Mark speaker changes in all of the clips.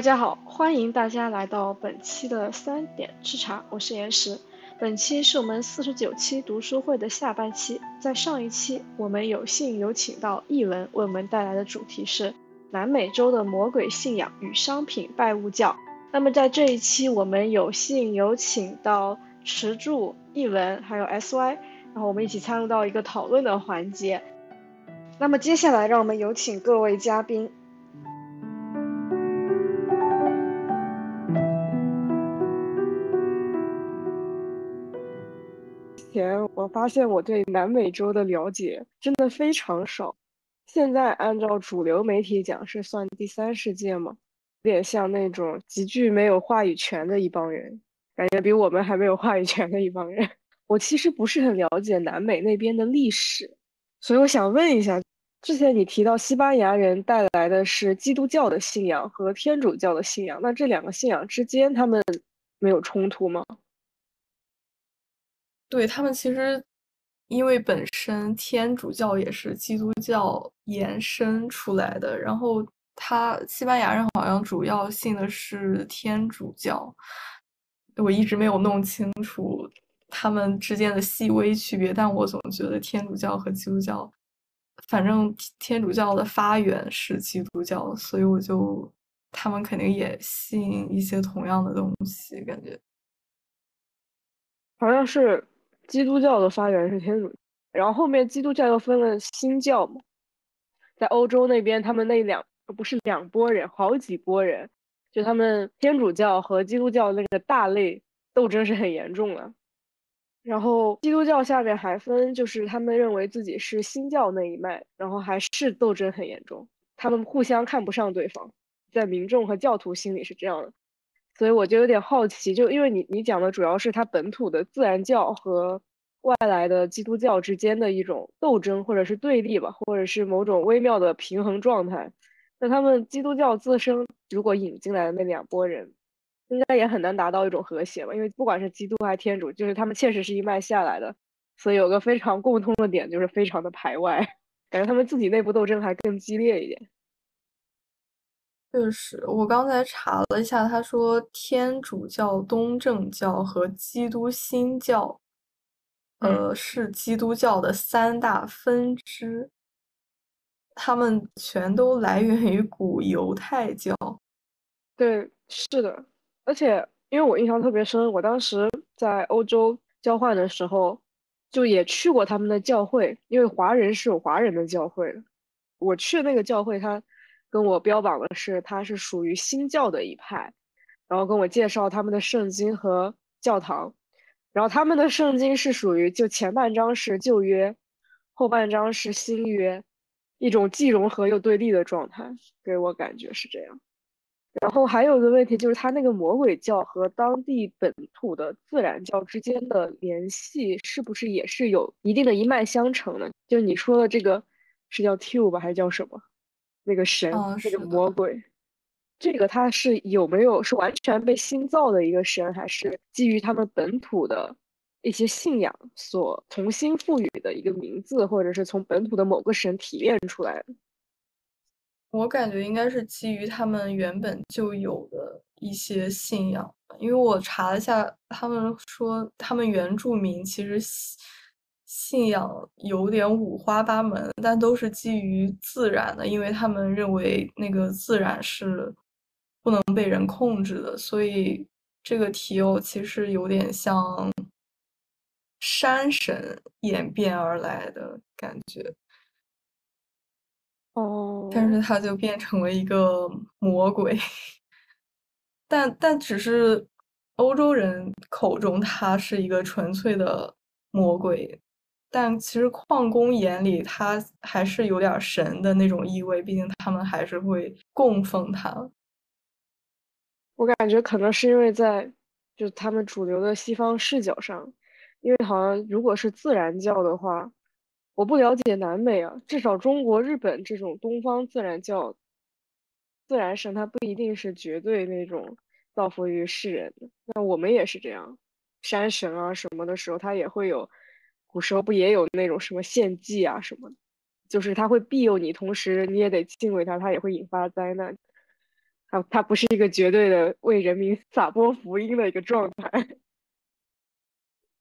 Speaker 1: 大家好，欢迎大家来到本期的三点吃茶，我是岩石。本期是我们四十九期读书会的下半期。在上一期，我们有幸有请到译文为我们带来的主题是南美洲的魔鬼信仰与商品拜物教。那么在这一期，我们有幸有请到池柱、译文还有 SY，然后我们一起参入到一个讨论的环节。那么接下来，让我们有请各位嘉宾。我发现我对南美洲的了解真的非常少，现在按照主流媒体讲是算第三世界吗？有点像那种极具没有话语权的一帮人，感觉比我们还没有话语权的一帮人。我其实不是很了解南美那边的历史，所以我想问一下，之前你提到西班牙人带来的是基督教的信仰和天主教的信仰，那这两个信仰之间他们没有冲突吗？
Speaker 2: 对他们其实，因为本身天主教也是基督教延伸出来的，然后他西班牙人好像主要信的是天主教，我一直没有弄清楚他们之间的细微区别，但我总觉得天主教和基督教，反正天主教的发源是基督教，所以我就他们肯定也信一些同样的东西，感觉
Speaker 1: 好像是。基督教的发源是天主，然后后面基督教又分了新教嘛，在欧洲那边，他们那两不是两拨人，好几拨人，就他们天主教和基督教那个大类斗争是很严重的。然后基督教下面还分，就是他们认为自己是新教那一脉，然后还是斗争很严重，他们互相看不上对方，在民众和教徒心里是这样的。所以我就有点好奇，就因为你你讲的主要是它本土的自然教和外来的基督教之间的一种斗争，或者是对立吧，或者是某种微妙的平衡状态。那他们基督教自身如果引进来的那两拨人，应该也很难达到一种和谐吧？因为不管是基督还是天主，就是他们确实是一脉下来的，所以有个非常共通的点，就是非常的排外，感觉他们自己内部斗争还更激烈一点。
Speaker 2: 确实，我刚才查了一下，他说天主教、东正教和基督新教，呃，是基督教的三大分支，他们全都来源于古犹太教。
Speaker 1: 对，是的，而且因为我印象特别深，我当时在欧洲交换的时候，就也去过他们的教会，因为华人是有华人的教会的，我去的那个教会，他。跟我标榜的是，他是属于新教的一派，然后跟我介绍他们的圣经和教堂，然后他们的圣经是属于就前半章是旧约，后半章是新约，一种既融合又对立的状态，给我感觉是这样。然后还有一个问题就是，他那个魔鬼教和当地本土的自然教之间的联系，是不是也是有一定的一脉相承的？就你说的这个是叫 Tub 吧，还是叫什么？那个神，那个魔鬼，这个他是有没有是完全被新造的一个神，还是基于他们本土的一些信仰所重新赋予的一个名字，或者是从本土的某个神提炼出来的？
Speaker 2: 我感觉应该是基于他们原本就有的一些信仰，因为我查了一下，他们说他们原住民其实。信仰有点五花八门，但都是基于自然的，因为他们认为那个自然是不能被人控制的，所以这个提欧其实有点像山神演变而来的感觉。
Speaker 1: 哦，
Speaker 2: 但是他就变成了一个魔鬼，但但只是欧洲人口中他是一个纯粹的魔鬼。但其实矿工眼里，他还是有点神的那种意味，毕竟他们还是会供奉他。
Speaker 1: 我感觉可能是因为在，就他们主流的西方视角上，因为好像如果是自然教的话，我不了解南美啊，至少中国、日本这种东方自然教，自然神他不一定是绝对那种造福于世人的。那我们也是这样，山神啊什么的时候，他也会有。古时候不也有那种什么献祭啊什么的，就是他会庇佑你，同时你也得敬畏他，他也会引发灾难。他他不是一个绝对的为人民 撒播福音的一个状态。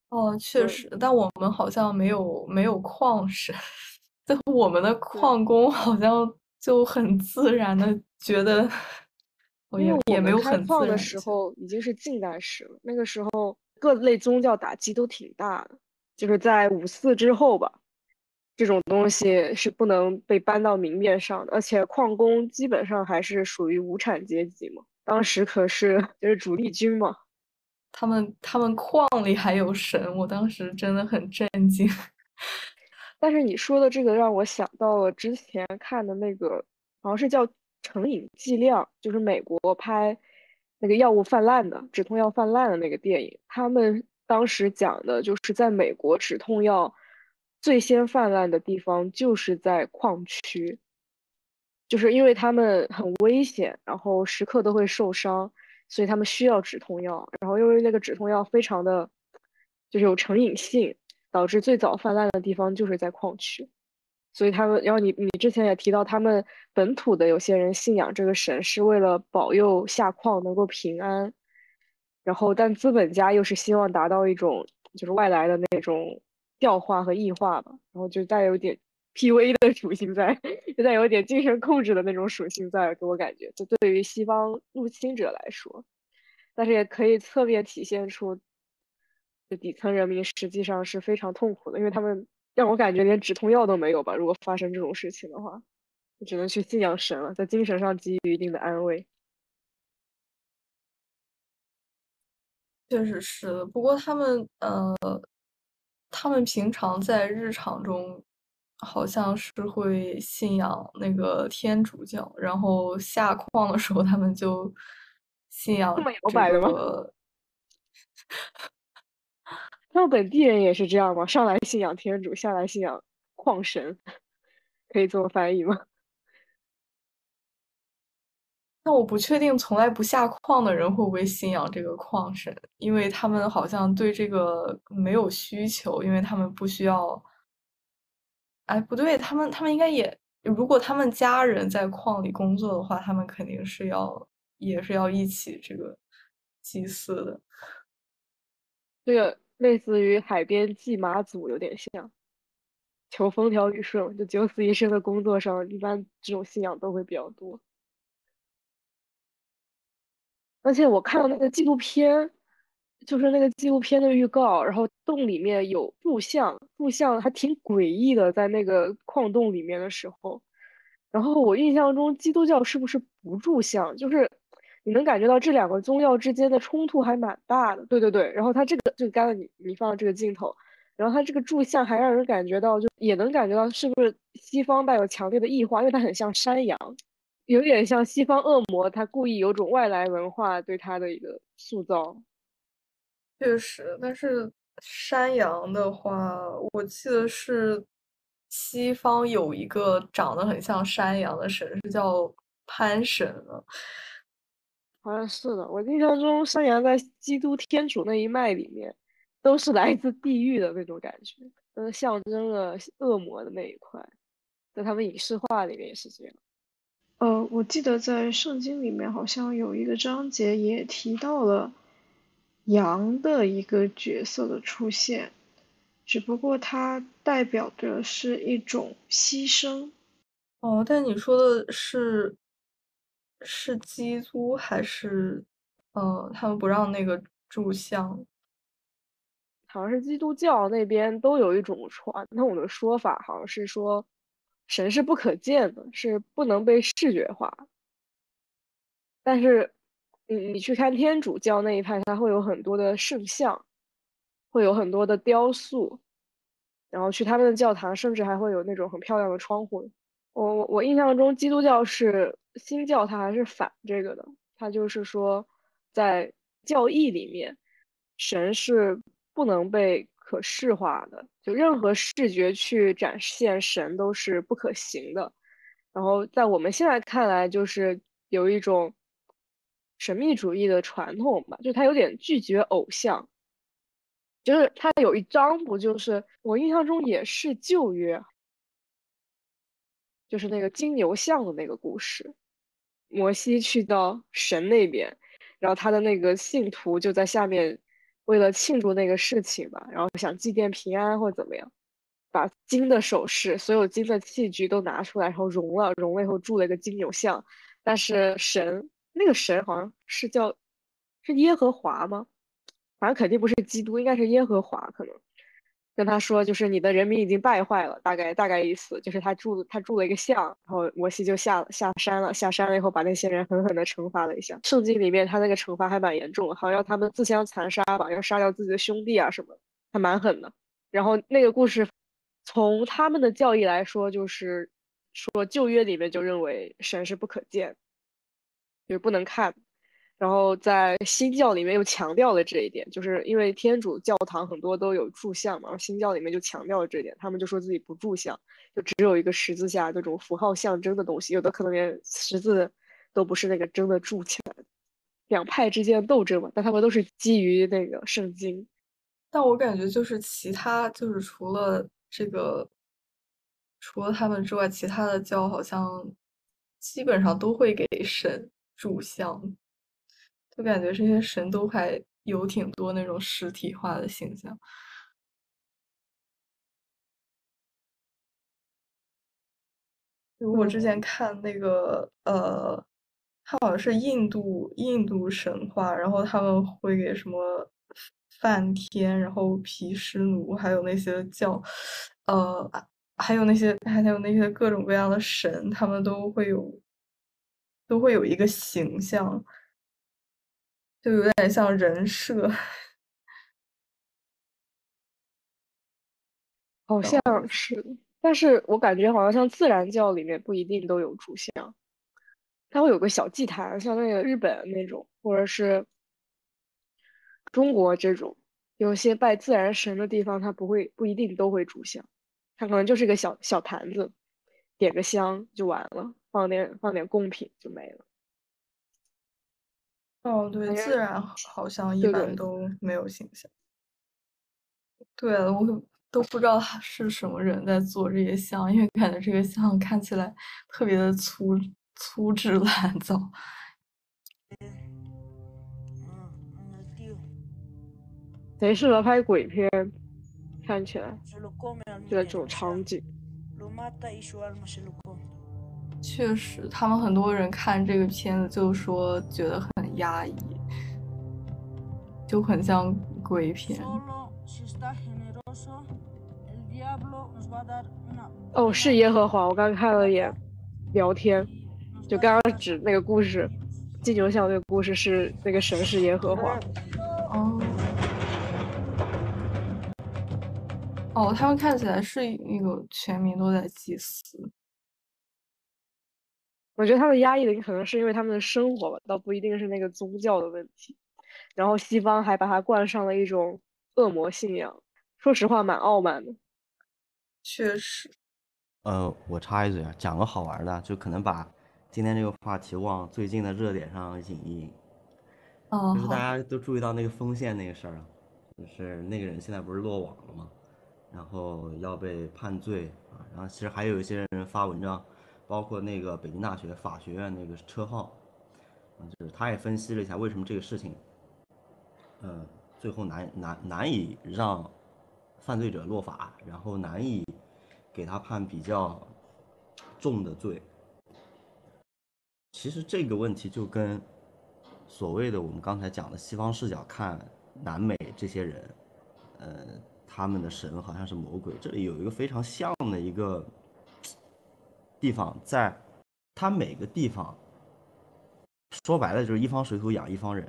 Speaker 2: 哦，确实，但我们好像没有没有矿神，但我们的矿工好像就很自然的觉得，
Speaker 1: 因为
Speaker 2: 也没有
Speaker 1: 开矿
Speaker 2: 的
Speaker 1: 时候已经是近代史了，那个时候各类宗教打击都挺大的，就是在五四之后吧，这种东西是不能被搬到明面上的，而且矿工基本上还是属于无产阶级嘛，当时可是就是主力军嘛。
Speaker 2: 他们他们矿里还有神，我当时真的很震惊。
Speaker 1: 但是你说的这个让我想到了之前看的那个，好像是叫《成瘾剂量》，就是美国拍那个药物泛滥的止痛药泛滥的那个电影。他们当时讲的就是在美国止痛药最先泛滥的地方就是在矿区，就是因为他们很危险，然后时刻都会受伤。所以他们需要止痛药，然后因为那个止痛药非常的，就是有成瘾性，导致最早泛滥的地方就是在矿区。所以他们，然后你你之前也提到，他们本土的有些人信仰这个神是为了保佑下矿能够平安，然后但资本家又是希望达到一种就是外来的那种教化和异化吧，然后就带有点。P.U.A. 的属性在，就带有点精神控制的那种属性在，给我感觉，就对于西方入侵者来说，但是也可以侧面体现出，就底层人民实际上是非常痛苦的，因为他们让我感觉连止痛药都没有吧。如果发生这种事情的话，只能去信仰神了，在精神上给予一定的安慰。
Speaker 2: 确实是，不过他们呃，他们平常在日常中。好像是会信仰那个天主教，然后下矿的时候他们就信仰这
Speaker 1: 么摇摆的吗？他们本地人也是这样吗？上来信仰天主，下来信仰矿神，可以这么翻译吗？
Speaker 2: 那我不确定，从来不下矿的人会不会信仰这个矿神，因为他们好像对这个没有需求，因为他们不需要。哎，不对，他们他们应该也，如果他们家人在矿里工作的话，他们肯定是要也是要一起这个祭祀的。
Speaker 1: 这个类似于海边祭妈祖，有点像求风调雨顺。就九死一生的工作上，一般这种信仰都会比较多。而且我看到那个纪录片。就是那个纪录片的预告，然后洞里面有录像，录像还挺诡异的，在那个矿洞里面的时候，然后我印象中基督教是不是不注像？就是你能感觉到这两个宗教之间的冲突还蛮大的。对对对，然后他这个就刚才你你放的这个镜头，然后他这个柱像还让人感觉到，就也能感觉到是不是西方带有强烈的异化，因为它很像山羊，有点像西方恶魔，他故意有种外来文化对他的一个塑造。
Speaker 2: 确实，但是山羊的话，我记得是西方有一个长得很像山羊的神，是叫潘神了。
Speaker 1: 好像是的，我印象中山羊在基督天主那一脉里面都是来自地狱的那种感觉，都象征了恶魔的那一块，在他们影视化里面也是这样。
Speaker 3: 呃，我记得在圣经里面好像有一个章节也提到了。羊的一个角色的出现，只不过它代表的是一种牺牲。
Speaker 2: 哦，但你说的是是基督还是呃，他们不让那个柱像？
Speaker 1: 好像是基督教那边都有一种传统的说法，好像是说神是不可见的，是不能被视觉化。但是。你你去看天主教那一派，它会有很多的圣像，会有很多的雕塑，然后去他们的教堂，甚至还会有那种很漂亮的窗户。我我我印象中，基督教是新教，它还是反这个的。它就是说，在教义里面，神是不能被可视化的，就任何视觉去展现神都是不可行的。然后在我们现在看来，就是有一种。神秘主义的传统吧，就他有点拒绝偶像，就是他有一章不就是我印象中也是旧约，就是那个金牛像的那个故事，摩西去到神那边，然后他的那个信徒就在下面，为了庆祝那个事情吧，然后想祭奠平安或怎么样，把金的首饰、所有金的器具都拿出来，然后熔了，熔了以后铸了一个金牛像。但是神那个神好像是叫是耶和华吗？反正肯定不是基督，应该是耶和华可能。跟他说，就是你的人民已经败坏了，大概大概意思就是他铸他铸了一个像，然后摩西就下下山了，下山了以后把那些人狠狠的惩罚了一下。圣经里面他那个惩罚还蛮严重，好像要他们自相残杀吧，要杀掉自己的兄弟啊什么，还蛮狠的。然后那个故事从他们的教义来说，就是说旧约里面就认为神是不可见，就是不能看。然后在新教里面又强调了这一点，就是因为天主教堂很多都有柱像嘛，新教里面就强调了这一点，他们就说自己不铸像，就只有一个十字架这种符号象征的东西，有的可能连十字都不是那个真的铸起来。两派之间的斗争嘛，但他们都是基于那个圣经。
Speaker 2: 但我感觉就是其他就是除了这个，除了他们之外，其他的教好像基本上都会给神柱像。就感觉这些神都还有挺多那种实体化的形象。我之前看那个呃，他好像是印度印度神话，然后他们会给什么梵天，然后毗湿奴，还有那些叫呃，还有那些还有那些各种各样的神，他们都会有都会有一个形象。就有点像人设，
Speaker 1: 好像是，但是我感觉好像像自然教里面不一定都有主像，它会有个小祭坛，像那个日本那种，或者是中国这种，有些拜自然神的地方，它不会不一定都会主像，它可能就是个小小坛子，点个香就完了，放点放点贡品就没了。
Speaker 2: 哦，对，自然好像一般都没有形象。对了，我都不知道他是什么人在做这些像，因为感觉这个像看起来特别的粗粗制滥造。
Speaker 1: 贼适合拍鬼片，看起来就在这种场景。
Speaker 2: 确实，他们很多人看这个片子就说觉得很压抑，就很像鬼片。
Speaker 1: 哦，是耶和华，我刚看了一眼聊天，就刚刚指那个故事，金牛像那个故事是那个神是耶和华。
Speaker 2: 哦，哦，他们看起来是那个全民都在祭祀。
Speaker 1: 我觉得他们压抑的可能是因为他们的生活吧，倒不一定是那个宗教的问题。然后西方还把它冠上了一种恶魔信仰，说实话蛮傲慢的。
Speaker 2: 确实。
Speaker 4: 呃，我插一嘴啊，讲个好玩的，就可能把今天这个话题往最近的热点上引一引。
Speaker 2: 哦。
Speaker 4: 就是大家都注意到那个丰县那个事儿啊，就是那个人现在不是落网了吗？然后要被判罪啊，然后其实还有一些人发文章。包括那个北京大学法学院那个车浩，就是他也分析了一下为什么这个事情，呃，最后难难难以让犯罪者落法，然后难以给他判比较重的罪。其实这个问题就跟所谓的我们刚才讲的西方视角看南美这些人，呃，他们的神好像是魔鬼，这里有一个非常像的一个。地方在，它每个地方说白了就是一方水土养一方人，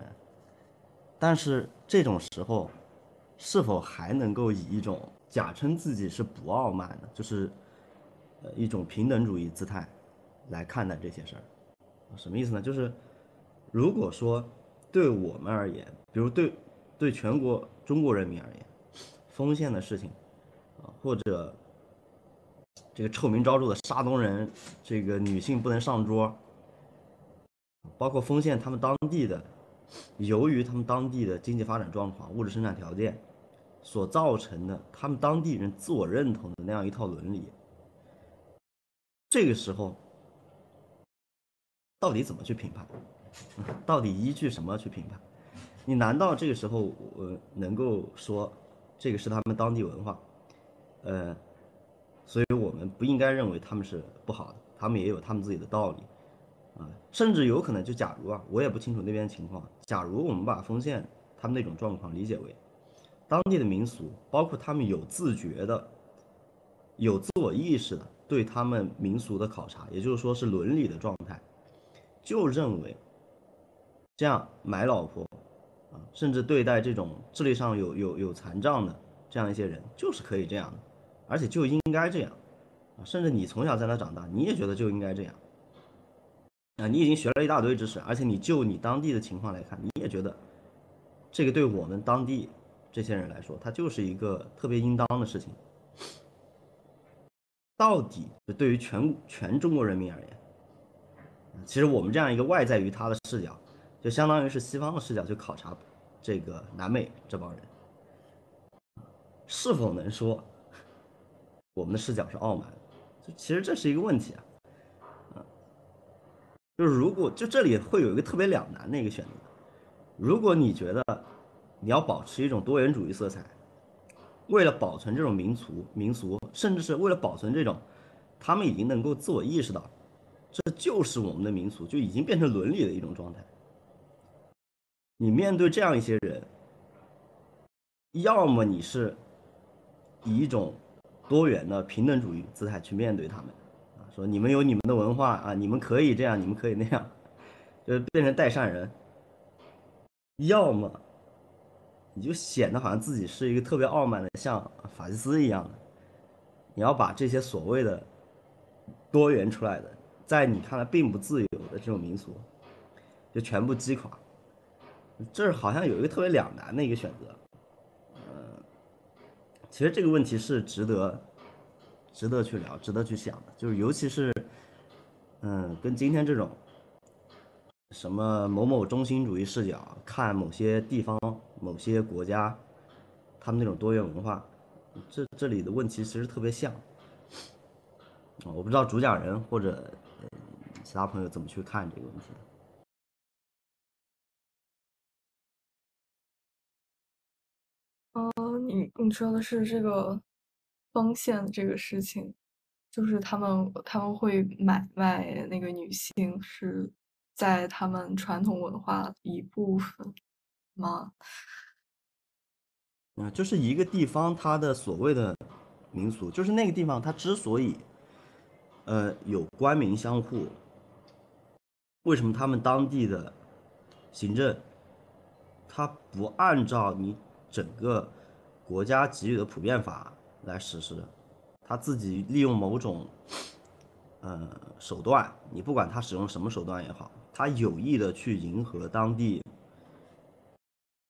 Speaker 4: 但是这种时候，是否还能够以一种假称自己是不傲慢的，就是一种平等主义姿态来看待这些事儿？什么意思呢？就是如果说对我们而言，比如对对全国中国人民而言，丰县的事情啊，或者。这个臭名昭著的山东人，这个女性不能上桌，包括丰县他们当地的，由于他们当地的经济发展状况、物质生产条件所造成的，他们当地人自我认同的那样一套伦理，这个时候，到底怎么去评判？到底依据什么去评判？你难道这个时候我能够说这个是他们当地文化？呃，所以我们不应该认为他们是不好的，他们也有他们自己的道理啊，甚至有可能就假如啊，我也不清楚那边情况。假如我们把丰县他们那种状况理解为当地的民俗，包括他们有自觉的、有自我意识的对他们民俗的考察，也就是说是伦理的状态，就认为这样买老婆啊，甚至对待这种智力上有有有残障的这样一些人，就是可以这样的。而且就应该这样，啊，甚至你从小在那长大，你也觉得就应该这样，啊，你已经学了一大堆知识，而且你就你当地的情况来看，你也觉得，这个对我们当地这些人来说，它就是一个特别应当的事情。到底对于全全中国人民而言，其实我们这样一个外在于他的视角，就相当于是西方的视角去考察这个南美这帮人，是否能说？我们的视角是傲慢，就其实这是一个问题啊，嗯，就是如果就这里会有一个特别两难的一个选择，如果你觉得你要保持一种多元主义色彩，为了保存这种民族民俗，甚至是为了保存这种他们已经能够自我意识到，这就是我们的民俗，就已经变成伦理的一种状态。你面对这样一些人，要么你是以一种。多元的平等主义姿态去面对他们，啊，说你们有你们的文化啊，你们可以这样，你们可以那样，就变成代善人。要么你就显得好像自己是一个特别傲慢的，像法西斯一样的。你要把这些所谓的多元出来的，在你看来并不自由的这种民俗，就全部击垮。这好像有一个特别两难的一个选择。其实这个问题是值得，值得去聊，值得去想的。就是尤其是，嗯，跟今天这种什么某某中心主义视角看某些地方、某些国家，他们那种多元文化，这这里的问题其实特别像。我不知道主讲人或者其他朋友怎么去看这个问题。
Speaker 2: 你你说的是这个风险这个事情，就是他们他们会买卖那个女性，是在他们传统文化一部分吗？
Speaker 4: 啊，就是一个地方它的所谓的民俗，就是那个地方它之所以呃有官民相护，为什么他们当地的行政他不按照你整个。国家给予的普遍法来实施，他自己利用某种，呃手段，你不管他使用什么手段也好，他有意的去迎合当地，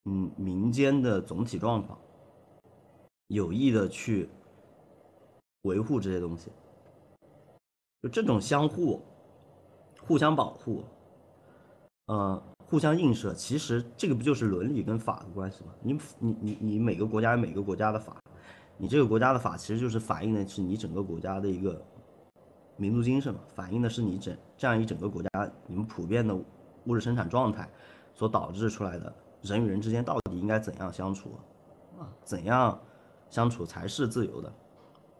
Speaker 4: 嗯民间的总体状况，有意的去维护这些东西，就这种相互、互相保护，呃。互相映射，其实这个不就是伦理跟法的关系吗？你你你你每个国家有每个国家的法，你这个国家的法其实就是反映的是你整个国家的一个民族精神嘛，反映的是你整这样一整个国家你们普遍的物质生产状态所导致出来的人与人之间到底应该怎样相处啊？怎样相处才是自由的？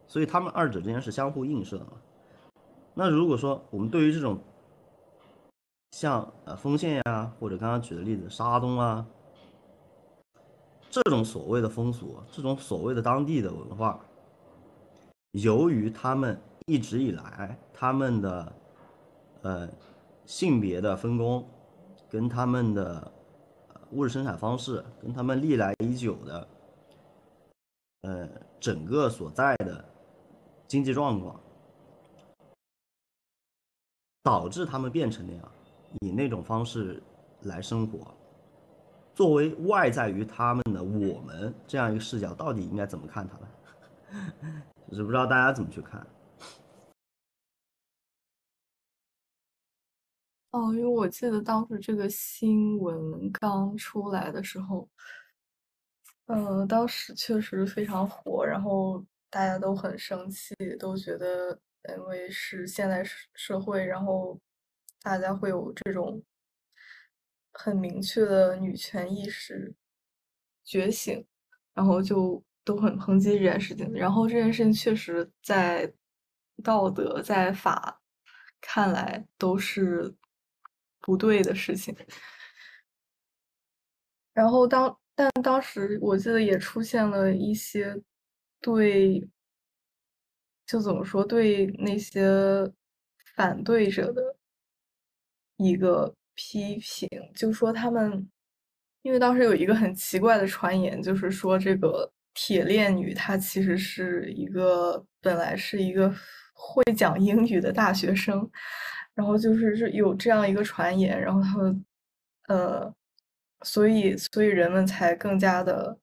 Speaker 4: 所以他们二者之间是相互映射的嘛。那如果说我们对于这种，像呃丰县呀，或者刚刚举的例子沙东啊，这种所谓的风俗，这种所谓的当地的文化，由于他们一直以来他们的呃性别的分工，跟他们的物质生产方式，跟他们历来已久的呃整个所在的经济状况，导致他们变成那样。以那种方式来生活，作为外在于他们的我们这样一个视角，到底应该怎么看他们？就是不知道大家怎么去看。
Speaker 2: 哦，因为我记得当时这个新闻刚出来的时候，呃，当时确实非常火，然后大家都很生气，都觉得因为是现代社会，然后。大家会有这种很明确的女权意识觉醒，然后就都很抨击这件事情。然后这件事情确实在道德在法看来都是不对的事情。然后当但当时我记得也出现了一些对，就怎么说对那些反对者的一个批评，就说他们，因为当时有一个很奇怪的传言，就是说这个铁链女她其实是一个本来是一个会讲英语的大学生，然后就是是有这样一个传言，然后他们呃。所以，所以人们才更加的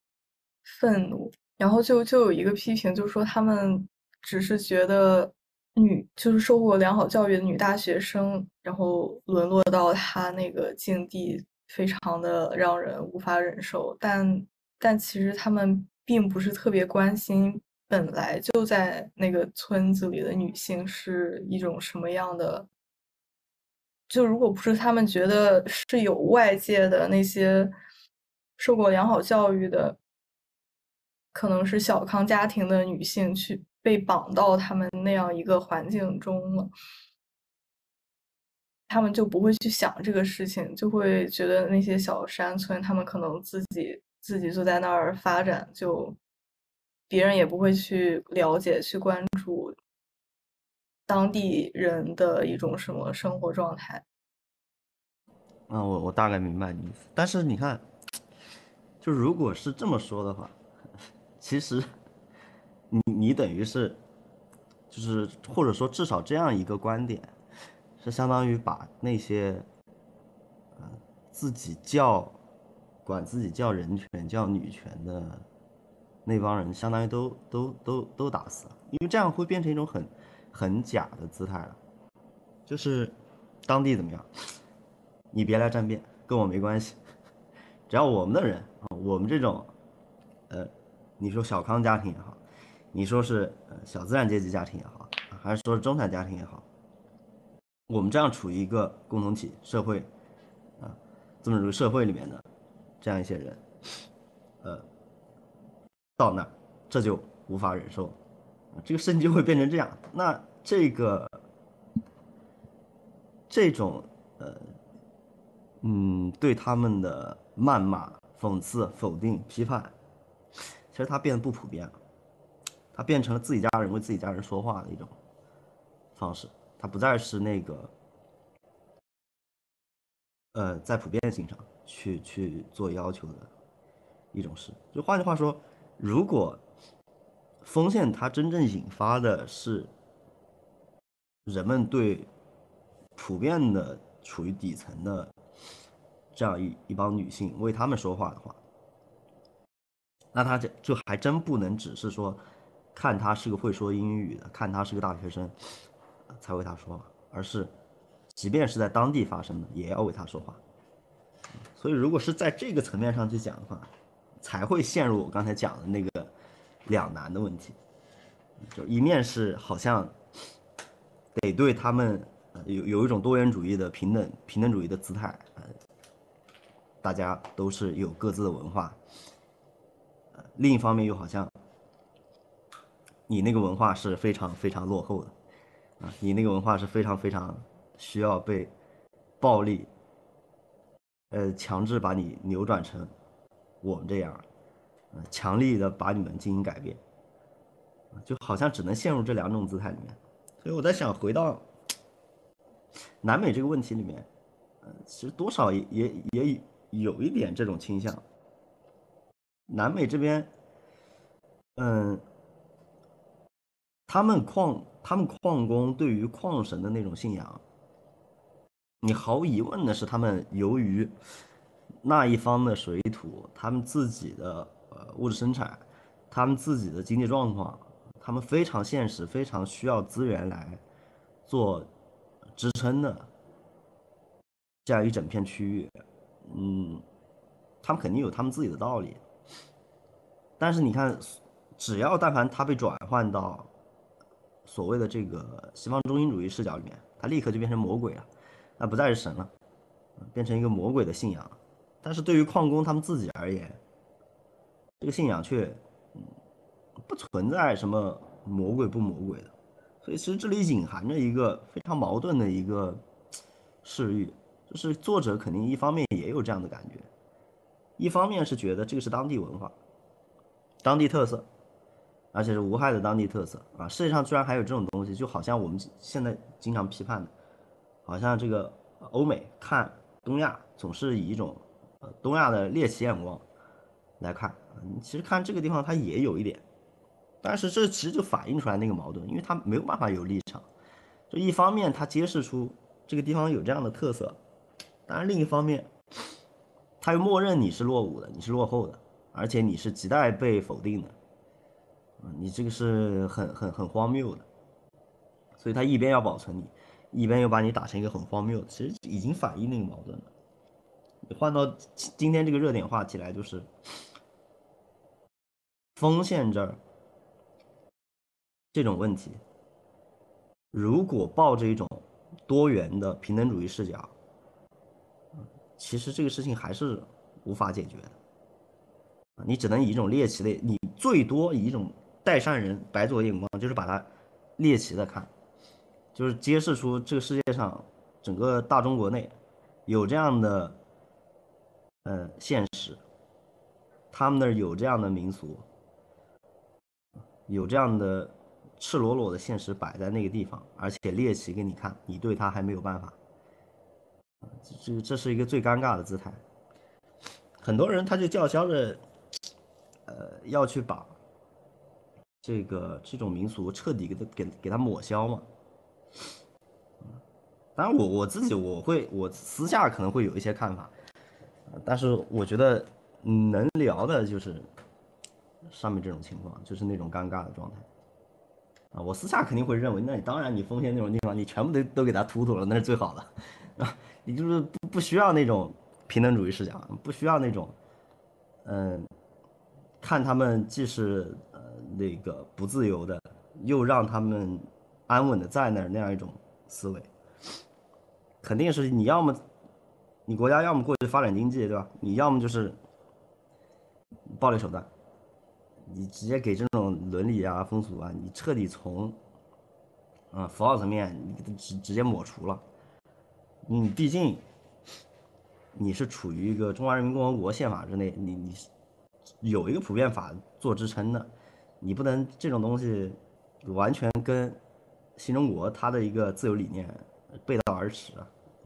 Speaker 2: 愤怒，然后就就有一个批评，就说他们只是觉得女就是受过良好教育的女大学生，然后沦落到她那个境地，非常的让人无法忍受。但但其实他们并不是特别关心本来就在那个村子里的女性是一种什么样的。就如果不是他们觉得是有外界的那些受过良好教育的，可能是小康家庭的女性去被绑到他们那样一个环境中了，他们就不会去想这个事情，就会觉得那些小山村，他们可能自己自己就在那儿发展，就别人也不会去了解、去关注。当地人的一种什么生活状态？
Speaker 4: 嗯，我我大概明白你意思。但是你看，就如果是这么说的话，其实你你等于是，就是或者说至少这样一个观点，是相当于把那些，呃，自己叫管自己叫人权叫女权的那帮人，相当于都都都都打死了，因为这样会变成一种很。很假的姿态了，就是当地怎么样，你别来沾边，跟我没关系。只要我们的人啊，我们这种，呃，你说小康家庭也好，你说是呃小资产阶级家庭也好，还是说是中产家庭也好，我们这样处于一个共同体社会啊，资本主义社会里面的这样一些人，呃，到那这就无法忍受。这个事情就会变成这样，那这个这种呃嗯对他们的谩骂、讽刺、否定、批判，其实它变得不普遍了，它变成了自己家人为自己家人说话的一种方式，它不再是那个呃在普遍性上去去做要求的一种事。就换句话说，如果锋线它真正引发的是人们对普遍的处于底层的这样一一帮女性为他们说话的话，那他就就还真不能只是说看他是个会说英语的，看他是个大学生才为他说话，而是即便是在当地发生的也要为他说话。所以如果是在这个层面上去讲的话，才会陷入我刚才讲的那个。两难的问题，就一面是好像得对他们有有一种多元主义的平等平等主义的姿态，呃，大家都是有各自的文化，呃，另一方面又好像你那个文化是非常非常落后的，啊，你那个文化是非常非常需要被暴力，呃，强制把你扭转成我们这样。强力的把你们进行改变，就好像只能陷入这两种姿态里面。所以我在想，回到南美这个问题里面，嗯，其实多少也也也有一点这种倾向。南美这边，嗯，他们矿他们矿工对于矿神的那种信仰，你毫无疑问的是，他们由于那一方的水土，他们自己的。呃，物质生产，他们自己的经济状况，他们非常现实，非常需要资源来做支撑的这样一整片区域，嗯，他们肯定有他们自己的道理。但是你看，只要但凡他被转换到所谓的这个西方中心主义视角里面，他立刻就变成魔鬼了。那不再是神了，变成一个魔鬼的信仰。但是对于矿工他们自己而言，这个信仰却不存在什么魔鬼不魔鬼的。所以其实这里隐含着一个非常矛盾的一个视域，就是作者肯定一方面也有这样的感觉，一方面是觉得这个是当地文化、当地特色，而且是无害的当地特色啊。世界上居然还有这种东西，就好像我们现在经常批判的，好像这个欧美看东亚总是以一种呃东亚的猎奇眼光来看，其实看这个地方它也有一点。但是这其实就反映出来那个矛盾，因为他没有办法有立场。就一方面，他揭示出这个地方有这样的特色，当然另一方面，他又默认你是落伍的，你是落后的，而且你是亟待被否定的。你这个是很很很荒谬的。所以他一边要保存你，一边又把你打成一个很荒谬的，其实已经反映那个矛盾了。你换到今天这个热点话题来，就是锋线这儿。这种问题，如果抱着一种多元的平等主义视角，其实这个事情还是无法解决的。你只能以一种猎奇的，你最多以一种代善人白左眼光，就是把它猎奇的看，就是揭示出这个世界上整个大中国内有这样的，呃，现实，他们那儿有这样的民俗，有这样的。赤裸裸的现实摆在那个地方，而且猎奇给你看，你对他还没有办法，这这是一个最尴尬的姿态。很多人他就叫嚣着，呃，要去把这个这种民俗彻底给他给给他抹消嘛。当然，我我自己我会我私下可能会有一些看法，但是我觉得能聊的就是上面这种情况，就是那种尴尬的状态。啊，我私下肯定会认为，那你当然你丰县那种地方，你全部都都给他突突了，那是最好的，啊，你就是不不需要那种平等主义视角，不需要那种，嗯，看他们既是那个不自由的，又让他们安稳的在那儿那样一种思维，肯定是你要么你国家要么过去发展经济，对吧？你要么就是暴力手段。你直接给这种伦理啊、风俗啊，你彻底从，啊符号层面，你直直接抹除了。你毕竟，你是处于一个中华人民共和国宪法之内，你你有一个普遍法做支撑的，你不能这种东西完全跟新中国它的一个自由理念背道而驰，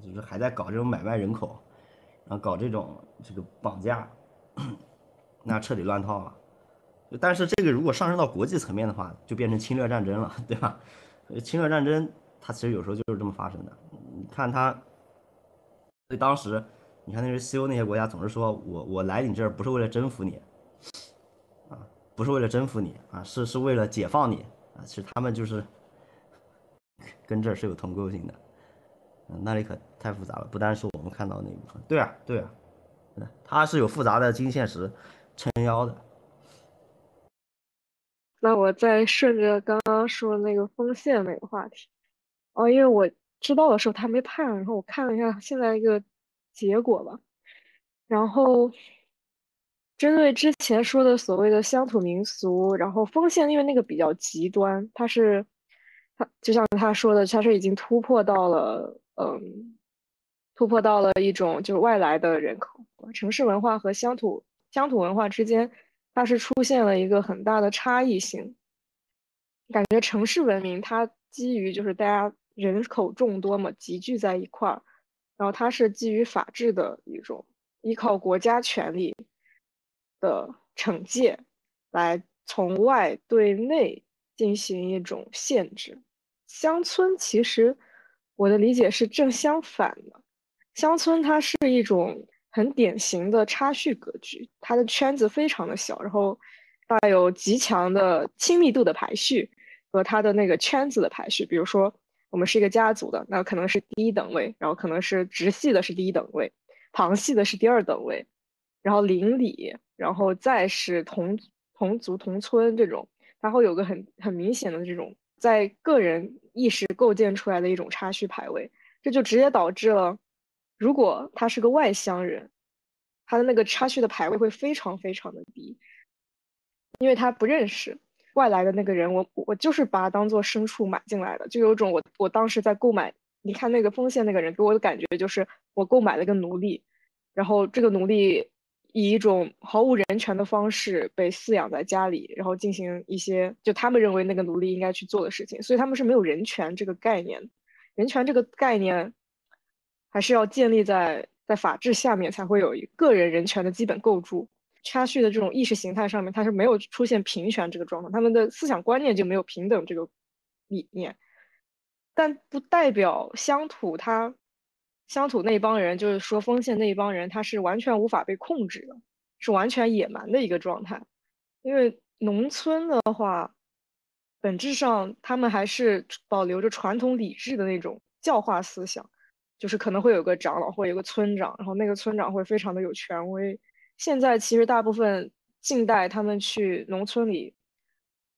Speaker 4: 就是还在搞这种买卖人口，然后搞这种这个绑架，那彻底乱套了。但是这个如果上升到国际层面的话，就变成侵略战争了，对吧？侵略战争它其实有时候就是这么发生的。你看它，所以当时你看那些西欧那些国家总是说我我来你这儿不是为了征服你，不是为了征服你啊，是是为了解放你啊。其实他们就是 跟这儿是有同构性的，那里可太复杂了，不单是我们看到那部分。对啊，对啊，它是有复杂的经济现实撑腰的。
Speaker 1: 那我再顺着刚刚说那个丰县那个话题，哦，因为我知道的时候他没判，然后我看了一下现在一个结果吧，然后针对之前说的所谓的乡土民俗，然后丰县因为那个比较极端，它是它就像他说的，它是已经突破到了嗯，突破到了一种就是外来的人口，城市文化和乡土乡土文化之间。它是出现了一个很大的差异性，感觉城市文明它基于就是大家人口众多嘛，集聚在一块儿，然后它是基于法治的一种依靠国家权力的惩戒来从外对内进行一种限制。乡村其实我的理解是正相反的，乡村它是一种。很典型的差序格局，它的圈子非常的小，然后带有极强的亲密度的排序和它的那个圈子的排序。比如说，我们是一个家族的，那可能是第一等位，然后可能是直系的是第一等位，旁系的是第二等位，然后邻里，然后再是同同族同村这种，它会有个很很明显的这种在个人意识构建出来的一种差序排位。这就直接导致了，如果他是个外乡人，他的那个插叙的排位会非常非常的低，因为他不认识外来的那个人，我我就是把他当做牲畜买进来的，就有种我我当时在购买，你看那个丰县那个人给我的感觉就是我购买了个奴隶，然后这个奴隶。以一种毫无人权的方式被饲养在家里，然后进行一些就他们认为那个奴隶应该去做的事情，所以他们是没有人权这个概念。人权这个概念还是要建立在在法治下面，才会有一个人人权的基本构筑。插叙的这种意识形态上面，它是没有出现平权这个状况，他们的思想观念就没有平等这个理念，但不代表乡土它。乡土那帮人，就是说丰县那一帮人，他是完全无法被控制的，是完全野蛮的一个状态。因为农村的话，本质上他们还是保留着传统礼制的那种教化思想，就是可能会有个长老，或有个村长，然后那个村长会非常的有权威。现在其实大部分近代他们去农村里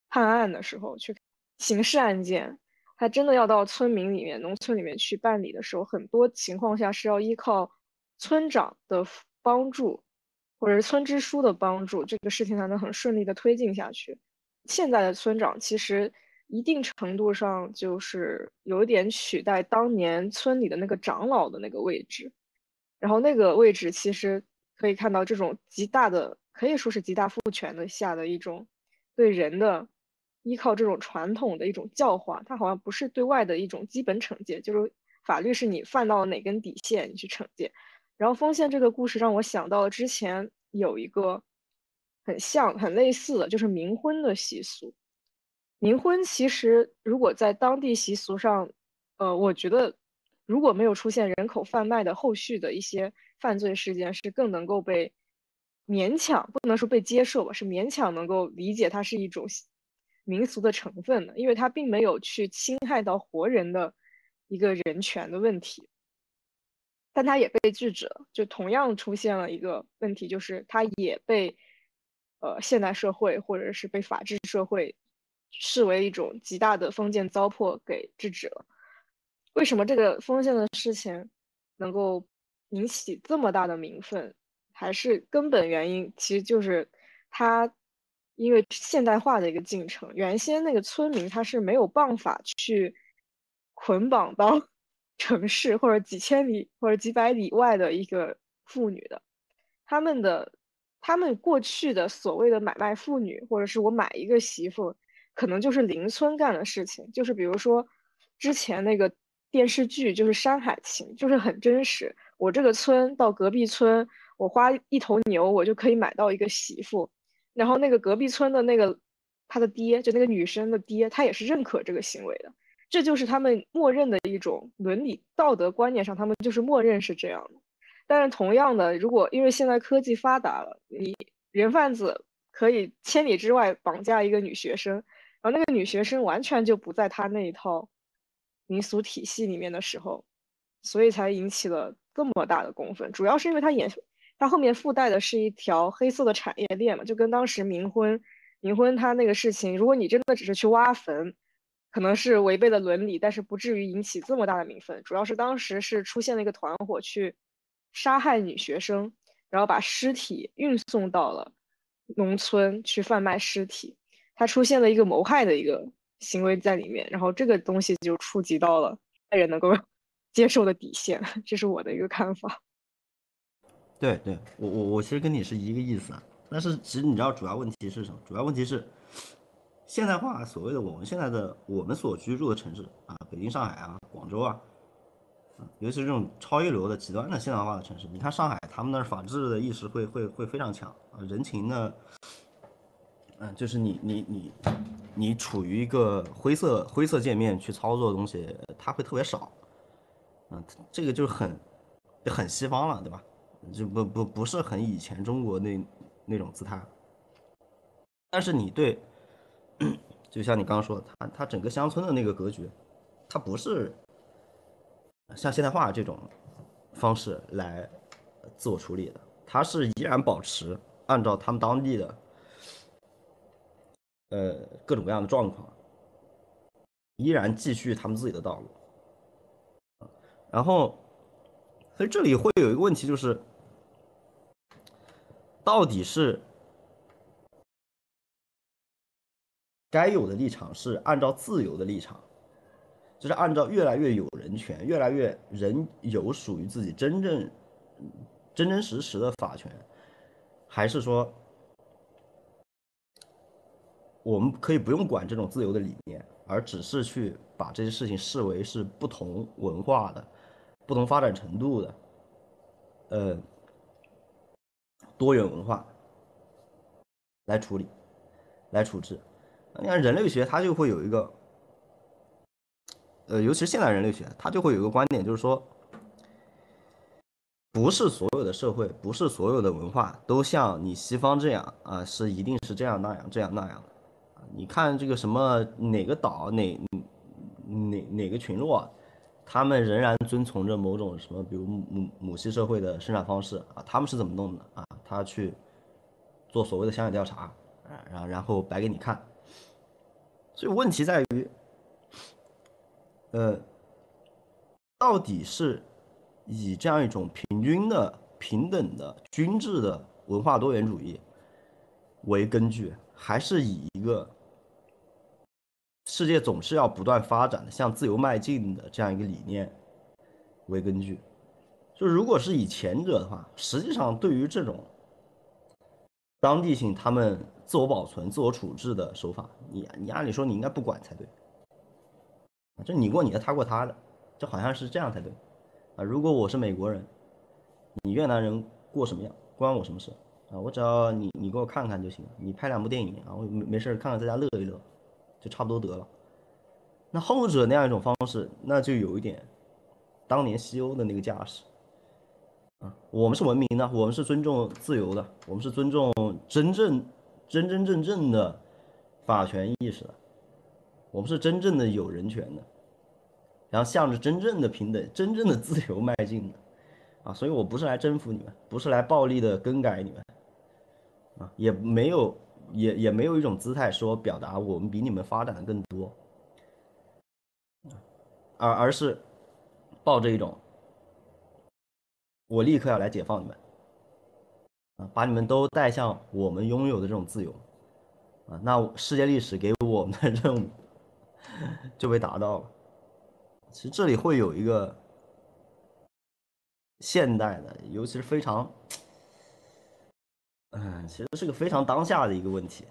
Speaker 1: 判案的时候，去刑事案件。他真的要到村民里面、农村里面去办理的时候，很多情况下是要依靠村长的帮助，或者是村支书的帮助，这个事情才能很顺利的推进下去。现在的村长其实一定程度上就是有一点取代当年村里的那个长老的那个位置，然后那个位置其实可以看到这种极大的，可以说是极大赋权的下的一种对人的。依靠这种传统的一种教化，它好像不是对外的一种基本惩戒，就是法律是你犯到了哪根底线，你去惩戒。然后丰县这个故事让我想到了之前有一个很像、很类似的，就是冥婚的习俗。冥婚其实如果在当地习俗上，呃，我觉得如果没有出现人口贩卖的后续的一些犯罪事件，是更能够被勉强，不能说被接受吧，是勉强能够理解它是一种。民俗的成分的，因为它并没有去侵害到活人的一个人权的问题，但它也被制止了。就同样出现了一个问题，就是它也被呃现代社会或者是被法治社会视为一种极大的封建糟粕给制止了。为什么这个封建的事情能够引起这么大的民愤？还是根本原因其实就是它。因为现代化的一个进程，原先那个村民他是没有办法去捆绑到 城市或者几千里或者几百里外的一个妇女的。他们的他们过去的所谓的买卖妇女，或者是我买一个媳妇，可能就是邻村干的事情。就是比如说之前那个电视剧，就是《山海情》，就是很真实。我这个村到隔壁村，我花一头牛，我就可以买到一个媳妇。然后那个隔壁村的那个他的爹，就那个女生的爹，他也是认可这个行为的。这就是他们默认的一种伦理道德观念上，他们就是默认是这样的。但是同样的，如果因为现在科技发达了，你人贩子可以千里之外绑架一个女学生，然后那个女学生完全就不在他那一套民俗体系里面的时候，所以才引起了这么大的公愤。主要是因为他演。它后面附带的是一条黑色的产业链嘛，就跟当时冥婚，冥婚它那个事情，如果你真的只是去挖坟，可能是违背了伦理，但是不至于引起这么大的民愤。主要是当时是出现了一个团伙去杀害女学生，然后把尸体运送到了农村去贩卖尸体，它出现了一个谋害的一个行为在里面，然后这个东西就触及到了爱人能够 接受的底线，这是我的一个看法。
Speaker 4: 对对，我我我其实跟你是一个意思啊，但是其实你知道主要问题是什么？主要问题是现代化，所谓的我们现在的我们所居住的城市啊，北京、上海啊、广州啊，尤其是这种超一流的极端的现代化的城市，你看上海，他们那儿法治的意识会会会非常强啊，人情呢，嗯，就是你你你你处于一个灰色灰色界面去操作的东西，它会特别少，嗯，这个就很很西方了，对吧？就不不不是很以前中国那那种姿态，但是你对，就像你刚刚说的，他他整个乡村的那个格局，他不是像现代化这种方式来自我处理的，他是依然保持按照他们当地的呃各种各样的状况，依然继续他们自己的道路。然后，所以这里会有一个问题，就是到底是该有的立场是按照自由的立场，就是按照越来越有人权、越来越人有属于自己真正真真实实的法权，还是说我们可以不用管这种自由的理念，而只是去把这些事情视为是不同文化的？不同发展程度的，呃，多元文化来处理、来处置。你看人类学，它就会有一个，呃，尤其是现代人类学，它就会有一个观点，就是说，不是所有的社会，不是所有的文化都像你西方这样啊，是一定是这样那样这样那样的。你看这个什么哪个岛哪哪哪个群落。他们仍然遵从着某种什么，比如母母系社会的生产方式啊，他们是怎么弄的啊？他去做所谓的乡野调查，然后然后摆给你看。所以问题在于，呃，到底是以这样一种平均的、平等的、均质的文化多元主义为根据，还是以一个？世界总是要不断发展的，向自由迈进的这样一个理念为根据。就如果是以前者的话，实际上对于这种当地性他们自我保存、自我处置的手法，你你按理说你应该不管才对。就你过你的，他过他的，就好像是这样才对。啊，如果我是美国人，你越南人过什么样，关我什么事啊？我只要你你给我看看就行，你拍两部电影啊，我没没事看看在家乐一乐。就差不多得了。那后者那样一种方式，那就有一点当年西欧的那个架势啊。我们是文明的，我们是尊重自由的，我们是尊重真正真真正正的法权意识的，我们是真正的有人权的，然后向着真正的平等、真正的自由迈进的啊。所以我不是来征服你们，不是来暴力的更改你们啊，也没有。也也没有一种姿态说表达我们比你们发展的更多，而而是抱着一种我立刻要来解放你们，啊，把你们都带向我们拥有的这种自由，啊，那世界历史给我们的任务就被达到了。其实这里会有一个现代的，尤其是非常。嗯，其实是个非常当下的一个问题，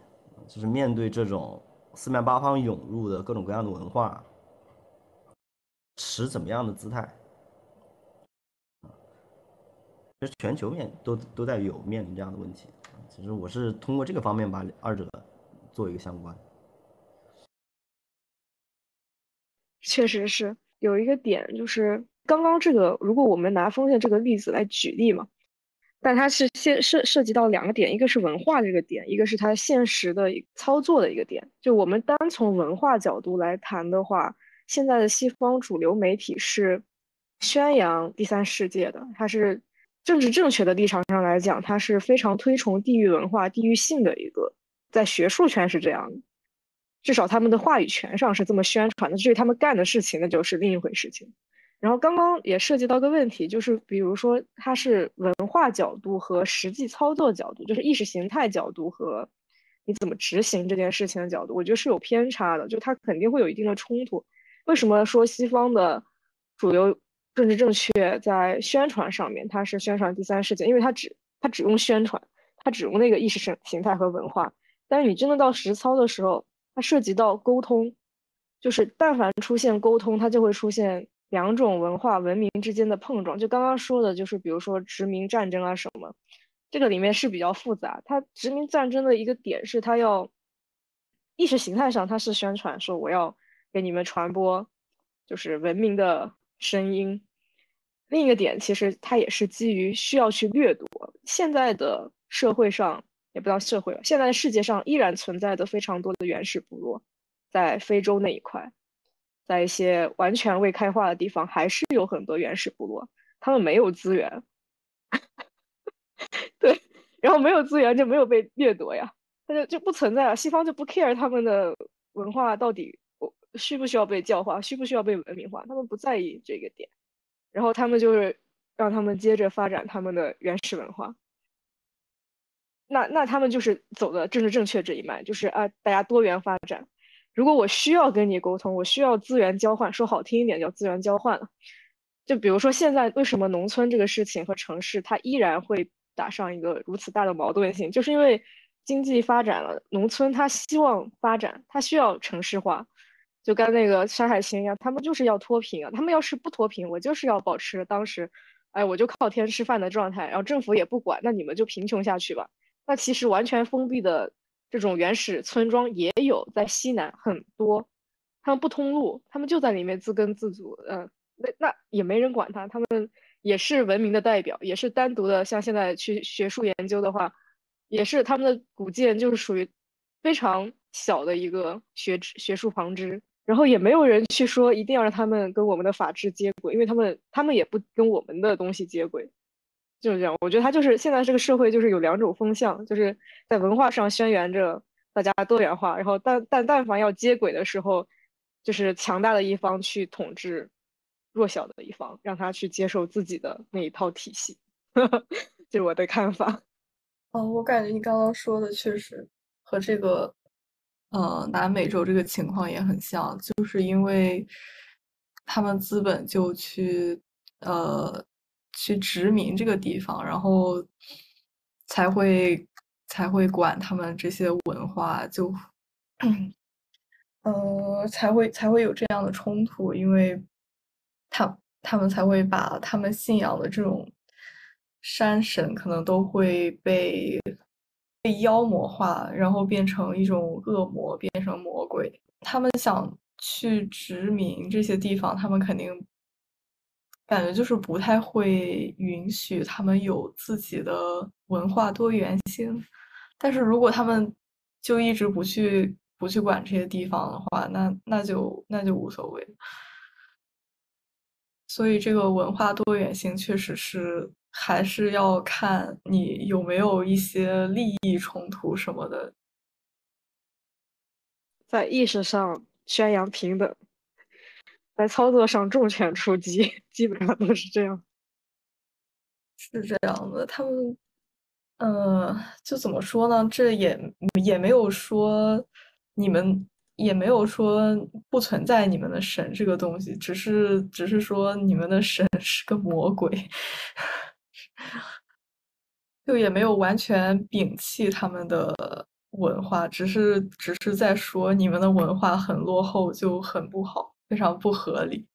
Speaker 4: 就是面对这种四面八方涌入的各种各样的文化，持怎么样的姿态？啊，其实全球面都都在有面临这样的问题。其实我是通过这个方面把二者做一个相关。
Speaker 1: 确实是有一个点，就是刚刚这个，如果我们拿封建这个例子来举例嘛。但它是先涉涉及到两个点，一个是文化这个点，一个是它现实的操作的一个点。就我们单从文化角度来谈的话，现在的西方主流媒体是宣扬第三世界的，它是政治正确的立场上来讲，它是非常推崇地域文化、地域性的一个，在学术圈是这样的，至少他们的话语权上是这么宣传的。至于他们干的事情，那就是另一回事情。然后刚刚也涉及到个问题，就是比如说它是文化角度和实际操作角度，就是意识形态角度和你怎么执行这件事情的角度，我觉得是有偏差的，就它肯定会有一定的冲突。为什么说西方的主流政治正确在宣传上面它是宣传第三世界？因为它只它只用宣传，它只用那个意识形形态和文化，但是你真的到实操的时候，它涉及到沟通，就是但凡出现沟通，它就会出现。两种文化文明之间的碰撞，就刚刚说的，就是比如说殖民战争啊什么，这个里面是比较复杂。它殖民战争的一个点是，它要意识形态上它是宣传说我要给你们传播就是文明的声音。另一个点其实它也是基于需要去掠夺。现在的社会上也不知道社会，现在的世界上依然存在的非常多的原始部落，在非洲那一块。在一些完全未开化的地方，还是有很多原始部落，他们没有资源，对，然后没有资源就没有被掠夺呀，那就就不存在了。西方就不 care 他们的文化到底需不需要被教化，需不需要被文明化，他们不在意这个点。然后他们就是让他们接着发展他们的原始文化。那那他们就是走的政治正确这一脉，就是啊，大家多元发展。如果我需要跟你沟通，我需要资源交换，说好听一点叫资源交换了。就比如说现在为什么农村这个事情和城市它依然会打上一个如此大的矛盾性，就是因为经济发展了，农村它希望发展，它需要城市化，就跟那个《山海经》一样，他们就是要脱贫啊。他们要是不脱贫，我就是要保持当时，哎，我就靠天吃饭的状态，然后政府也不管，那你们就贫穷下去吧。那其实完全封闭的这种原始村庄也有在西南很多，他们不通路，他们就在里面自耕自足，嗯。那那也没人管他，他们也是文明的代表，也是单独的。像现在去学术研究的话，也是他们的古建就是属于非常小的一个学学术旁支，然后也没有人去说一定要让他们跟我们的法治接轨，因为他们他们也不跟我们的东西接轨，就是这样。我觉得他就是现在这个社会就是有两种风向，就是在文化上宣扬着大家多元化，然后但但但凡要接轨的时候，就是强大的一方去统治。弱小的一方，让他去接受自己的那一套体系，这是我的看法。
Speaker 2: 哦，我感觉你刚刚说的确实和这个，呃，南美洲这个情况也很像，就是因为他们资本就去，呃，去殖民这个地方，然后才会才会管他们这些文化，就，呃，才会才会有这样的冲突，因为。他他们才会把他们信仰的这种山神，可能都会被被妖魔化，然后变成一种恶魔，变成魔鬼。他们想去殖民这些地方，他们肯定感觉就是不太会允许他们有自己的文化多元性。但是如果他们就一直不去不去管这些地方的话，那那就那就无所谓。所以，这个文化多元性确实是还是要看你有没有一些利益冲突什么的，
Speaker 1: 在意识上宣扬平等，在操作上重拳出击，基本上都是这样。
Speaker 2: 是这样的，他们，嗯，就怎么说呢？这也也没有说你们。也没有说不存在你们的神这个东西，只是只是说你们的神 是个魔鬼，就也没有完全摒弃他们的文化，只是只是在说你们的文化很落后，就很不好，非常不合理。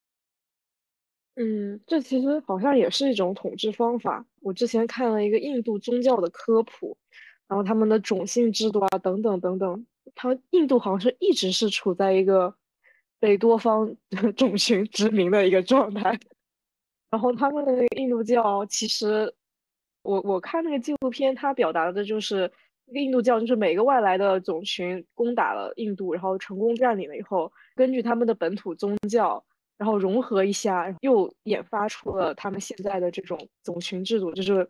Speaker 1: 嗯，这其实好像也是一种统治方法。我之前看了一个印度宗教的科普，然后他们的种姓制度啊，等等等等。他印度好像是一直是处在一个被多方 种群殖民的一个状态，然后他们的那个印度教，其实我我看那个纪录片，它表达的就是那个印度教，就是每个外来的种群攻打了印度，然后成功占领了以后，根据他们的本土宗教，然后融合一下，又研发出了他们现在的这种种群制度，就是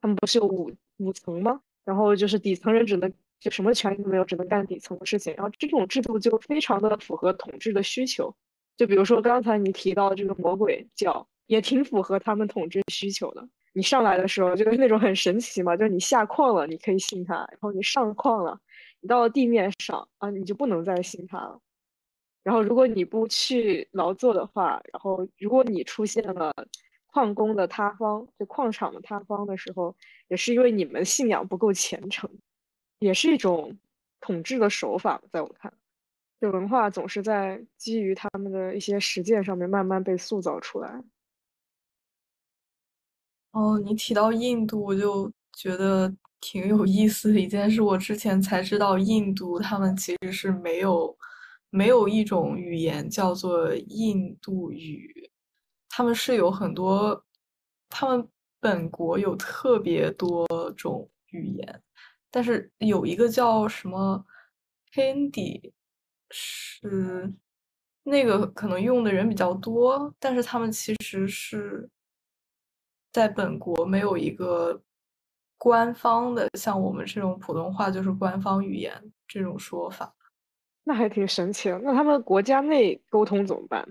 Speaker 1: 他们不是有五五层吗？然后就是底层人只能。就什么权利都没有，只能干底层的事情。然后这种制度就非常的符合统治的需求。就比如说刚才你提到这个魔鬼教，也挺符合他们统治需求的。你上来的时候就是那种很神奇嘛，就是你下矿了你可以信他，然后你上矿了，你到了地面上啊，你就不能再信他了。然后如果你不去劳作的话，然后如果你出现了矿工的塌方，就矿场的塌方的时候，也是因为你们信仰不够虔诚。也是一种统治的手法，在我看，这文化总是在基于他们的一些实践上面慢慢被塑造出来。
Speaker 2: 哦，你提到印度，我就觉得挺有意思的一件事。我之前才知道，印度他们其实是没有没有一种语言叫做印度语，他们是有很多，他们本国有特别多种语言。但是有一个叫什么 Hindi，是那个可能用的人比较多，但是他们其实是在本国没有一个官方的，像我们这种普通话就是官方语言这种说法。
Speaker 1: 那还挺神奇的。那他们国家内沟通怎么办？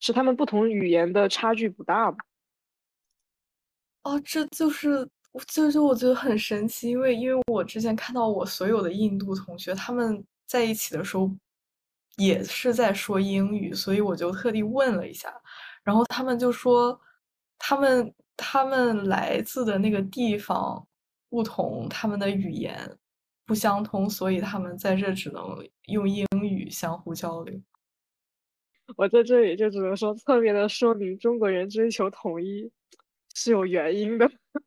Speaker 1: 是他们不同语言的差距不大吗？
Speaker 2: 哦，这就是就是我觉得很神奇，因为因为我之前看到我所有的印度同学他们在一起的时候也是在说英语，所以我就特地问了一下，然后他们就说他们他们来自的那个地方不同，他们的语言不相通，所以他们在这只能用英语相互交流。
Speaker 1: 我在这里就只能说，侧面的说明中国人追求统一是有原因的。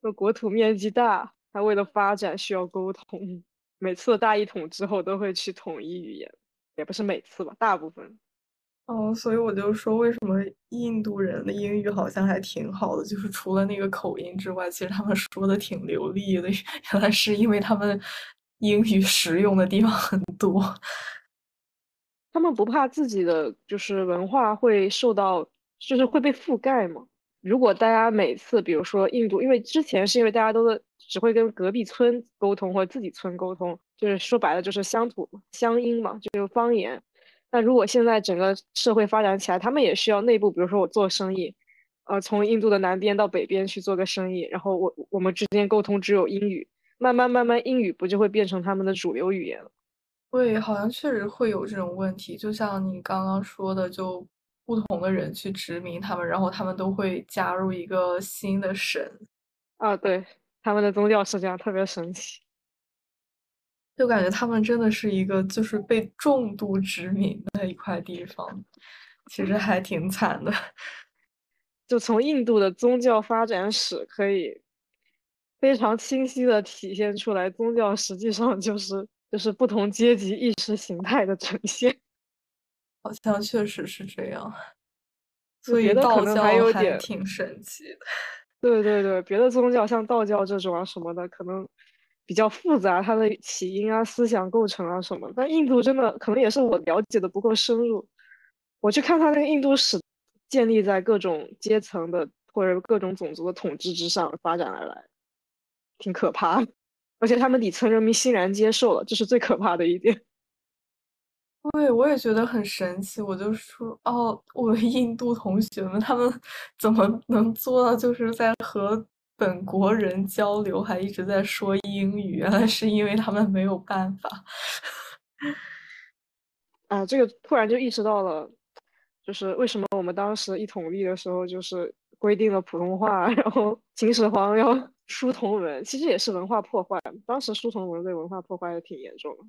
Speaker 1: 那国土面积大，他为了发展需要沟通，每次大一统之后都会去统一语言，也不是每次吧，大部分。
Speaker 2: 哦，所以我就说，为什么印度人的英语好像还挺好的？就是除了那个口音之外，其实他们说的挺流利的。原来是因为他们英语实用的地方很多。
Speaker 1: 他们不怕自己的就是文化会受到，就是会被覆盖吗？如果大家每次，比如说印度，因为之前是因为大家都只会跟隔壁村沟通或者自己村沟通，就是说白了就是乡土乡音嘛，就是方言。那如果现在整个社会发展起来，他们也需要内部，比如说我做生意，呃，从印度的南边到北边去做个生意，然后我我们之间沟通只有英语，慢慢慢慢英语不就会变成他们的主流语言了？
Speaker 2: 对，好像确实会有这种问题，就像你刚刚说的，就不同的人去殖民他们，然后他们都会加入一个新的神。
Speaker 1: 啊，对，他们的宗教是这样，特别神奇。
Speaker 2: 就感觉他们真的是一个就是被重度殖民的一块地方，其实还挺惨的。
Speaker 1: 就从印度的宗教发展史可以非常清晰的体现出来，宗教实际上就是就是不同阶级意识形态的呈现。
Speaker 2: 好像确实是这样，所以道教
Speaker 1: 还有点
Speaker 2: 挺神奇的。
Speaker 1: 对对对，别的宗教像道教这种啊什么的，可能比较复杂，它的起因啊、思想构成啊什么。但印度真的可能也是我了解的不够深入。我去看他那个印度史，建立在各种阶层的或者各种种族的统治之上发展而来，挺可怕的。而且他们底层人民欣然接受了，这是最可怕的一点。
Speaker 2: 对，我也觉得很神奇。我就说，哦，我印度同学们，他们怎么能做到，就是在和本国人交流，还一直在说英语？原来是因为他们没有办法。
Speaker 1: 啊，这个突然就意识到了，就是为什么我们当时一统立的时候，就是规定了普通话，然后秦始皇要书同文，其实也是文化破坏。当时书同文对文化破坏也挺严重的。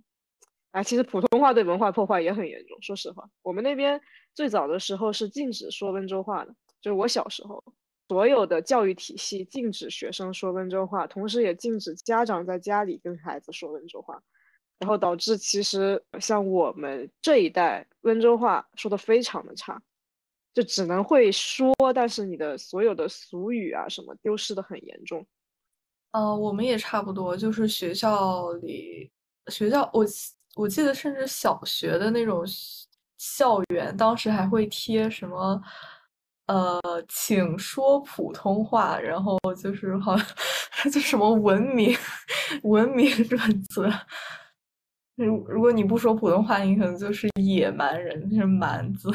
Speaker 1: 啊，其实普通话对文化破坏也很严重。说实话，我们那边最早的时候是禁止说温州话的，就是我小时候，所有的教育体系禁止学生说温州话，同时也禁止家长在家里跟孩子说温州话。然后导致其实像我们这一代温州话说的非常的差，就只能会说，但是你的所有的俗语啊什么丢失的很严重。
Speaker 2: 呃，我们也差不多，就是学校里，学校我我记得，甚至小学的那种校园，当时还会贴什么，呃，请说普通话，然后就是好像 就什么文明文明准则。如如果你不说普通话，你可能就是野蛮人，就是蛮子。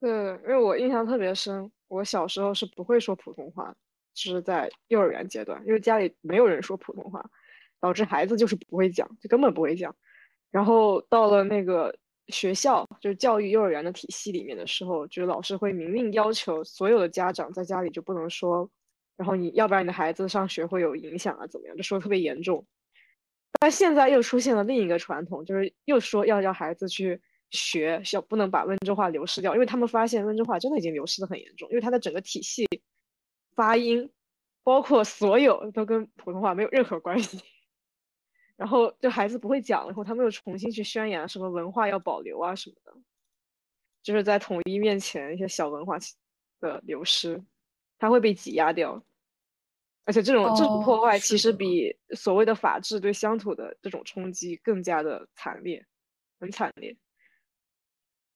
Speaker 1: 对，因为我印象特别深，我小时候是不会说普通话，就是在幼儿园阶段，因为家里没有人说普通话，导致孩子就是不会讲，就根本不会讲。然后到了那个学校，就是教育幼儿园的体系里面的时候，就是老师会明令要求所有的家长在家里就不能说，然后你要不然你的孩子上学会有影响啊，怎么样，就说特别严重。但现在又出现了另一个传统，就是又说要让孩子去学，要不能把温州话流失掉，因为他们发现温州话真的已经流失的很严重，因为它的整个体系、发音，包括所有都跟普通话没有任何关系。然后就孩子不会讲了以后，他们又重新去宣扬什么文化要保留啊什么的，就是在统一面前一些小文化的流失，它会被挤压掉。而且这种这种破坏其实比所谓的法治对乡土的这种冲击更加的惨烈，很惨烈。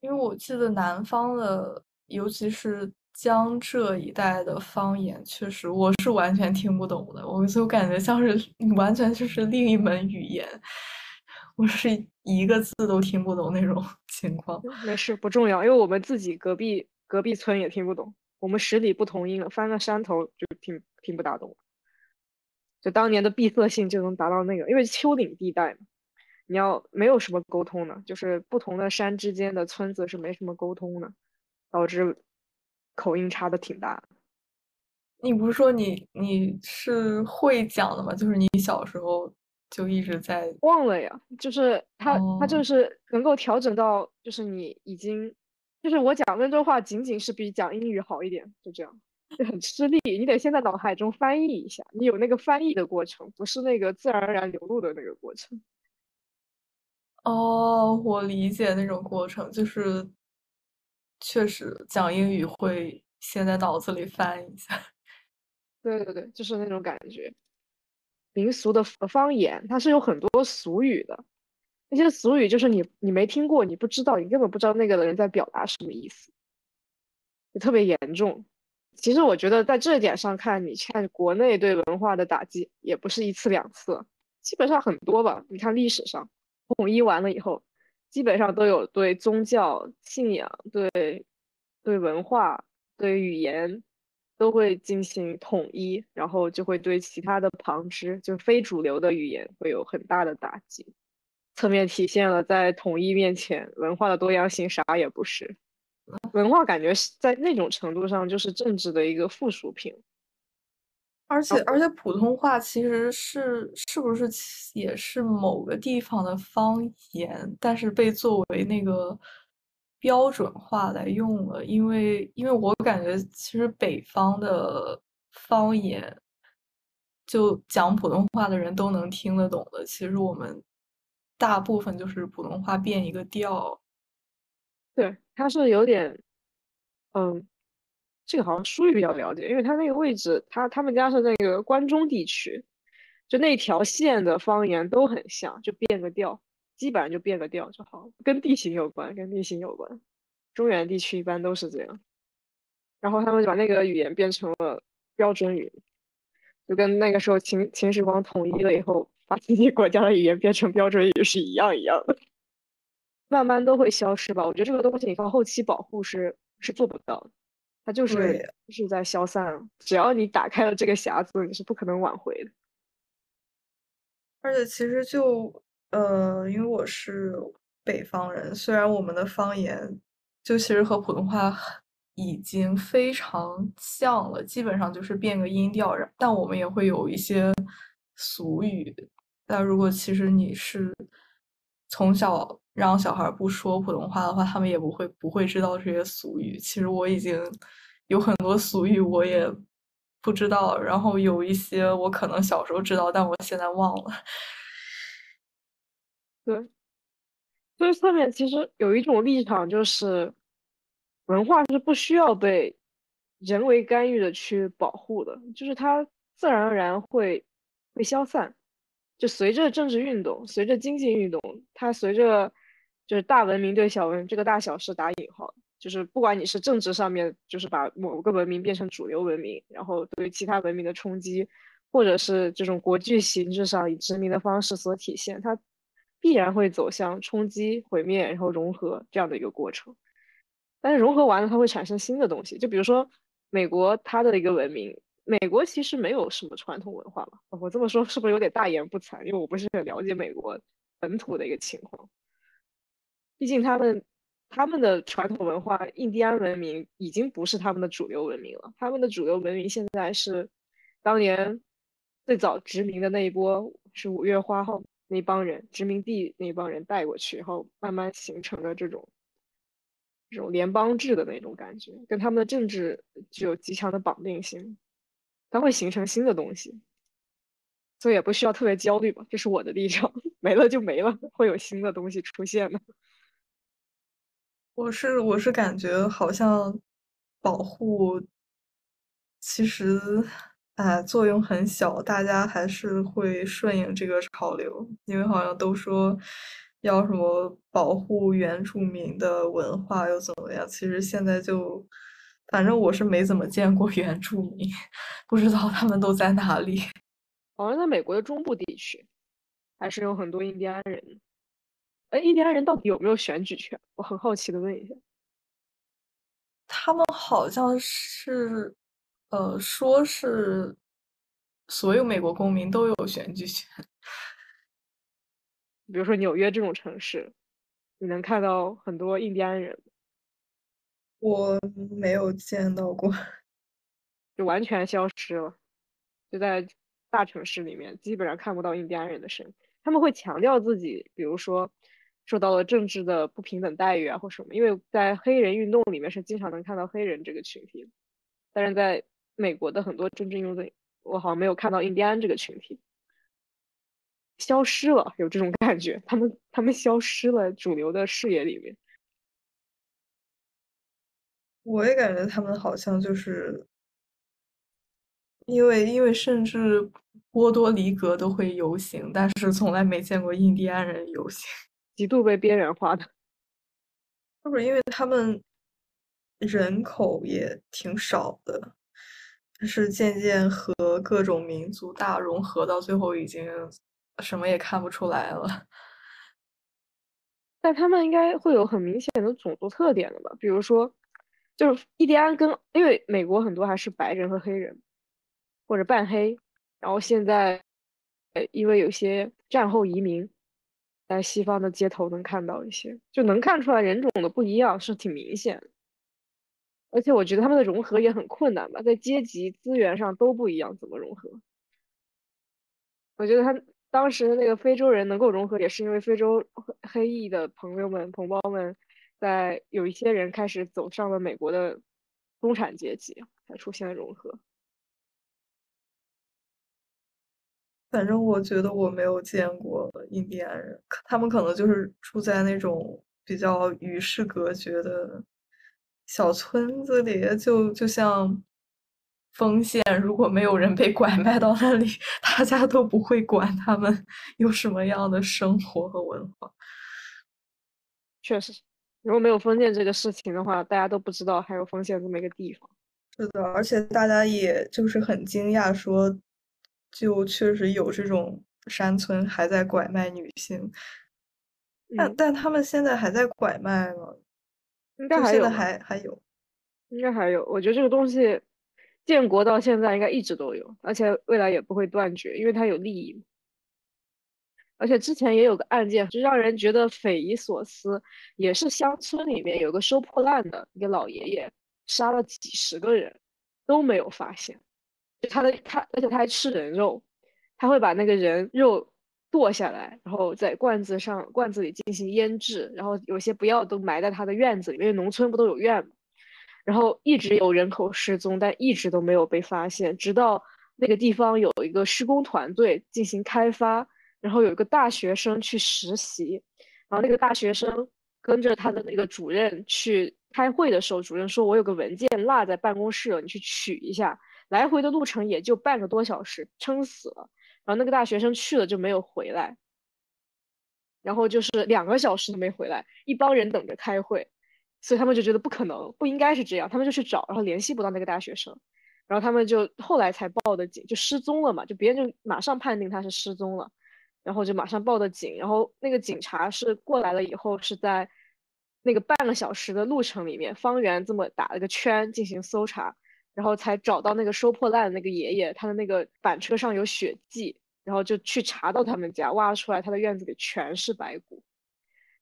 Speaker 2: 因为我记得南方的，尤其是江浙一带的方言，确实我是完全听不懂的，我就感觉像是完全就是另一门语言，我是一个字都听不懂那种 情况。
Speaker 1: 没事，不重要，因为我们自己隔壁隔壁村也听不懂，我们十里不同音了，翻个山头就听听不大懂。就当年的闭塞性就能达到那个，因为丘陵地带嘛，你要没有什么沟通的，就是不同的山之间的村子是没什么沟通的，导致口音差的挺大。
Speaker 2: 你不是说你你是会讲的吗？就是你小时候就一直在
Speaker 1: 忘了呀，就是他他就
Speaker 2: 哦
Speaker 1: 是能够调整到，就是你已经，就是我讲温州话仅仅是比讲英语好一点，就这样，就很吃力，你得先在脑海中翻译一下，你有那个翻译的过程，不是那个自然而然流露的那个过程。
Speaker 2: 哦，我理解那种过程，就是确实讲英语会先在脑子里翻一下。
Speaker 1: 对对对，就是那种感觉。民俗的方方言，它是有很多俗语的，那些俗语就是你你没听过，你不知道，你根本不知道那个人在表达什么意思，就特别严重。其实我觉得在这一点上看，你看国内对文化的打击也不是一次两次，基本上很多吧。你看历史上统一完了以后，基本上都有对宗教信仰、对对文化、对语言都会进行统一，然后就会对其他的旁支，就非主流的语言会有很大的打击，侧面体现了在统一面前，文化的多样性啥也不是。文化感觉是在那种程度上就是政治的一个附属品。
Speaker 2: 而且而且普通话其实是是不是也是某个地方的方言，但是被作为那个标准化来用了，因为因为我感觉其实北方的方言，就讲普通话的人都能听得懂的，其实我们大部分就是普通话变一个调。
Speaker 1: 对，它是有点，嗯，这个好像疏于比较了解，因为它那个位置，它他们家是那个关中地区，就那条线的方言都很像，就变个调，基本上就变个调就好，跟地形有关，跟地形有关。中原地区一般都是这样，然后他们就把那个语言变成了标准语，就跟那个时候秦秦始皇统一了以后，把自己国家的语言变成标准语是一样一样的。慢慢都会消失吧。我觉得这个东西你靠后期保护是是做不到的，它就是就是在消散了。只要你打开了这个匣子，你是不可能挽回的。
Speaker 2: 而且其实就呃，因为我是北方人，虽然我们的方言就其实和普通话已经非常像了，基本上就是变个音调，然但我们也会有一些俗语。那如果其实你是从小让小孩不说普通话的话，他们也不会不会知道这些俗语。其实我已经有很多俗语我也不知道，然后有一些我可能小时候知道，但我现在忘了。
Speaker 1: 对，所以侧面其实有一种立场就是，文化是不需要被人为干预的去保护的，就是它自然而然会会消散。就随着政治运动，随着经济运动，它随着就是大文明对小文，这个大小是打引号，就是不管你是政治上面，就是把某个文明变成主流文明，然后对于其他文明的冲击，或者是这种国际形式上以殖民的方式所体现，它必然会走向冲击、毁灭，然后融合这样的一个过程。但是融合完了，它会产生新的东西，就比如说美国它的一个文明。美国其实没有什么传统文化嘛？我这么说是不是有点大言不惭？因为我不是很了解美国本土的一个情况。毕竟他们他们的传统文化，印第安文明已经不是他们的主流文明了。他们的主流文明现在是当年最早殖民的那一波，是五月花号那帮人殖民地那帮人带过去，然后慢慢形成的这种这种联邦制的那种感觉，跟他们的政治具有极强的绑定性。它会形成新的东西，所以也不需要特别焦虑吧。这是我的立场，没了就没了，会有新的东西出现的。
Speaker 2: 我是我是感觉好像保护其实哎作用很小，大家还是会顺应这个潮流，因为好像都说要什么保护原住民的文化又怎么样，其实现在就。反正我是没怎么见过原住民，不知道他们都在哪里。
Speaker 1: 好像在美国的中部地区，还是有很多印第安人。哎，印第安人到底有没有选举权？我很好奇的问一下。
Speaker 2: 他们好像是，呃，说是所有美国公民都有选举权。
Speaker 1: 比如说纽约这种城市，你能看到很多印第安人。
Speaker 2: 我没有见到过，
Speaker 1: 就完全消失了。就在大城市里面，基本上看不到印第安人的身影。他们会强调自己，比如说受到了政治的不平等待遇啊，或什么。因为在黑人运动里面是经常能看到黑人这个群体，但是在美国的很多政治运动，我好像没有看到印第安这个群体消失了，有这种感觉。他们他们消失了主流的视野里面。
Speaker 2: 我也感觉他们好像就是，因为因为甚至波多黎各都会游行，但是从来没见过印第安人游行，
Speaker 1: 极度被边缘化的。
Speaker 2: 是不是因为他们人口也挺少的，但是渐渐和各种民族大融合，到最后已经什么也看不出来了。
Speaker 1: 但他们应该会有很明显的种族特点的吧？比如说。就是印第安跟，因为美国很多还是白人和黑人，或者半黑，然后现在，呃，因为有些战后移民，在西方的街头能看到一些，就能看出来人种的不一样是挺明显，而且我觉得他们的融合也很困难吧，在阶级资源上都不一样，怎么融合？我觉得他。当时那个非洲人能够融合，也是因为非洲黑裔的朋友们、同胞们。在有一些人开始走上了美国的中产阶级，才出现了融合。
Speaker 2: 反正我觉得我没有见过印第安人，他们可能就是住在那种比较与世隔绝的小村子里，就就像丰县，如果没有人被拐卖到那里，大家都不会管他们有什么样的生活和文化。
Speaker 1: 确实。如果没有封建这个事情的话，大家都不知道还有封建这么一个地方。
Speaker 2: 是的，而且大家也就是很惊讶，说就确实有这种山村还在拐卖女性。但但他们现在还在拐卖吗？
Speaker 1: 应该还有，
Speaker 2: 还还有，
Speaker 1: 应该还有。我觉得这个东西建国到现在应该一直都有，而且未来也不会断绝，因为它有利益。而且之前也有个案件，就让人觉得匪夷所思，也是乡村里面有个收破烂的一个老爷爷，杀了几十个人，都没有发现。就他的他，而且他还吃人肉，他会把那个人肉剁下来，然后在罐子上罐子里进行腌制，然后有些不要都埋在他的院子里，因为农村不都有院吗？然后一直有人口失踪，但一直都没有被发现，直到那个地方有一个施工团队进行开发。然后有一个大学生去实习，然后那个大学生跟着他的那个主任去开会的时候，主任说：“我有个文件落在办公室了，你去取一下。”来回的路程也就半个多小时，撑死了。然后那个大学生去了就没有回来，然后就是两个小时都没回来，一帮人等着开会，所以他们就觉得不可能，不应该是这样，他们就去找，然后联系不到那个大学生，然后他们就后来才报的警，就失踪了嘛，就别人就马上判定他是失踪了。然后就马上报的警，然后那个警察是过来了以后，是在那个半个小时的路程里面，方圆这么打了个圈进行搜查，然后才找到那个收破烂的那个爷爷，他的那个板车上有血迹，然后就去查到他们家，挖出来他的院子里全是白骨。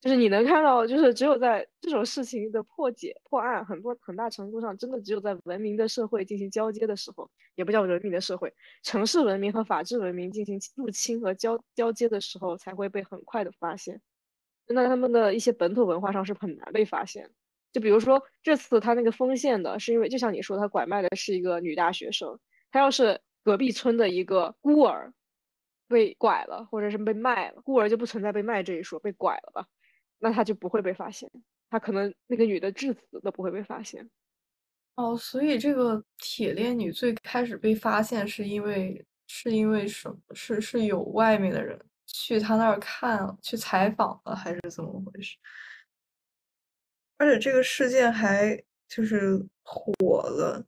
Speaker 1: 就是你能看到，就是只有在这种事情的破解、破案，很多很大程度上，真的只有在文明的社会进行交接的时候，也不叫文明的社会，城市文明和法治文明进行入侵和交交接的时候，才会被很快的发现。那他们的一些本土文化上是很难被发现。就比如说这次他那个封县的，是因为就像你说，他拐卖的是一个女大学生，他要是隔壁村的一个孤儿被拐了，或者是被卖了，孤儿就不存在被卖这一说，被拐了吧。那他就不会被发现，他可能那个女的致死都不会被发现。
Speaker 2: 哦，所以这个铁链女最开始被发现是因为是因为什么？是是有外面的人去他那儿看去采访了，还是怎么回事？而且这个事件还就是火了。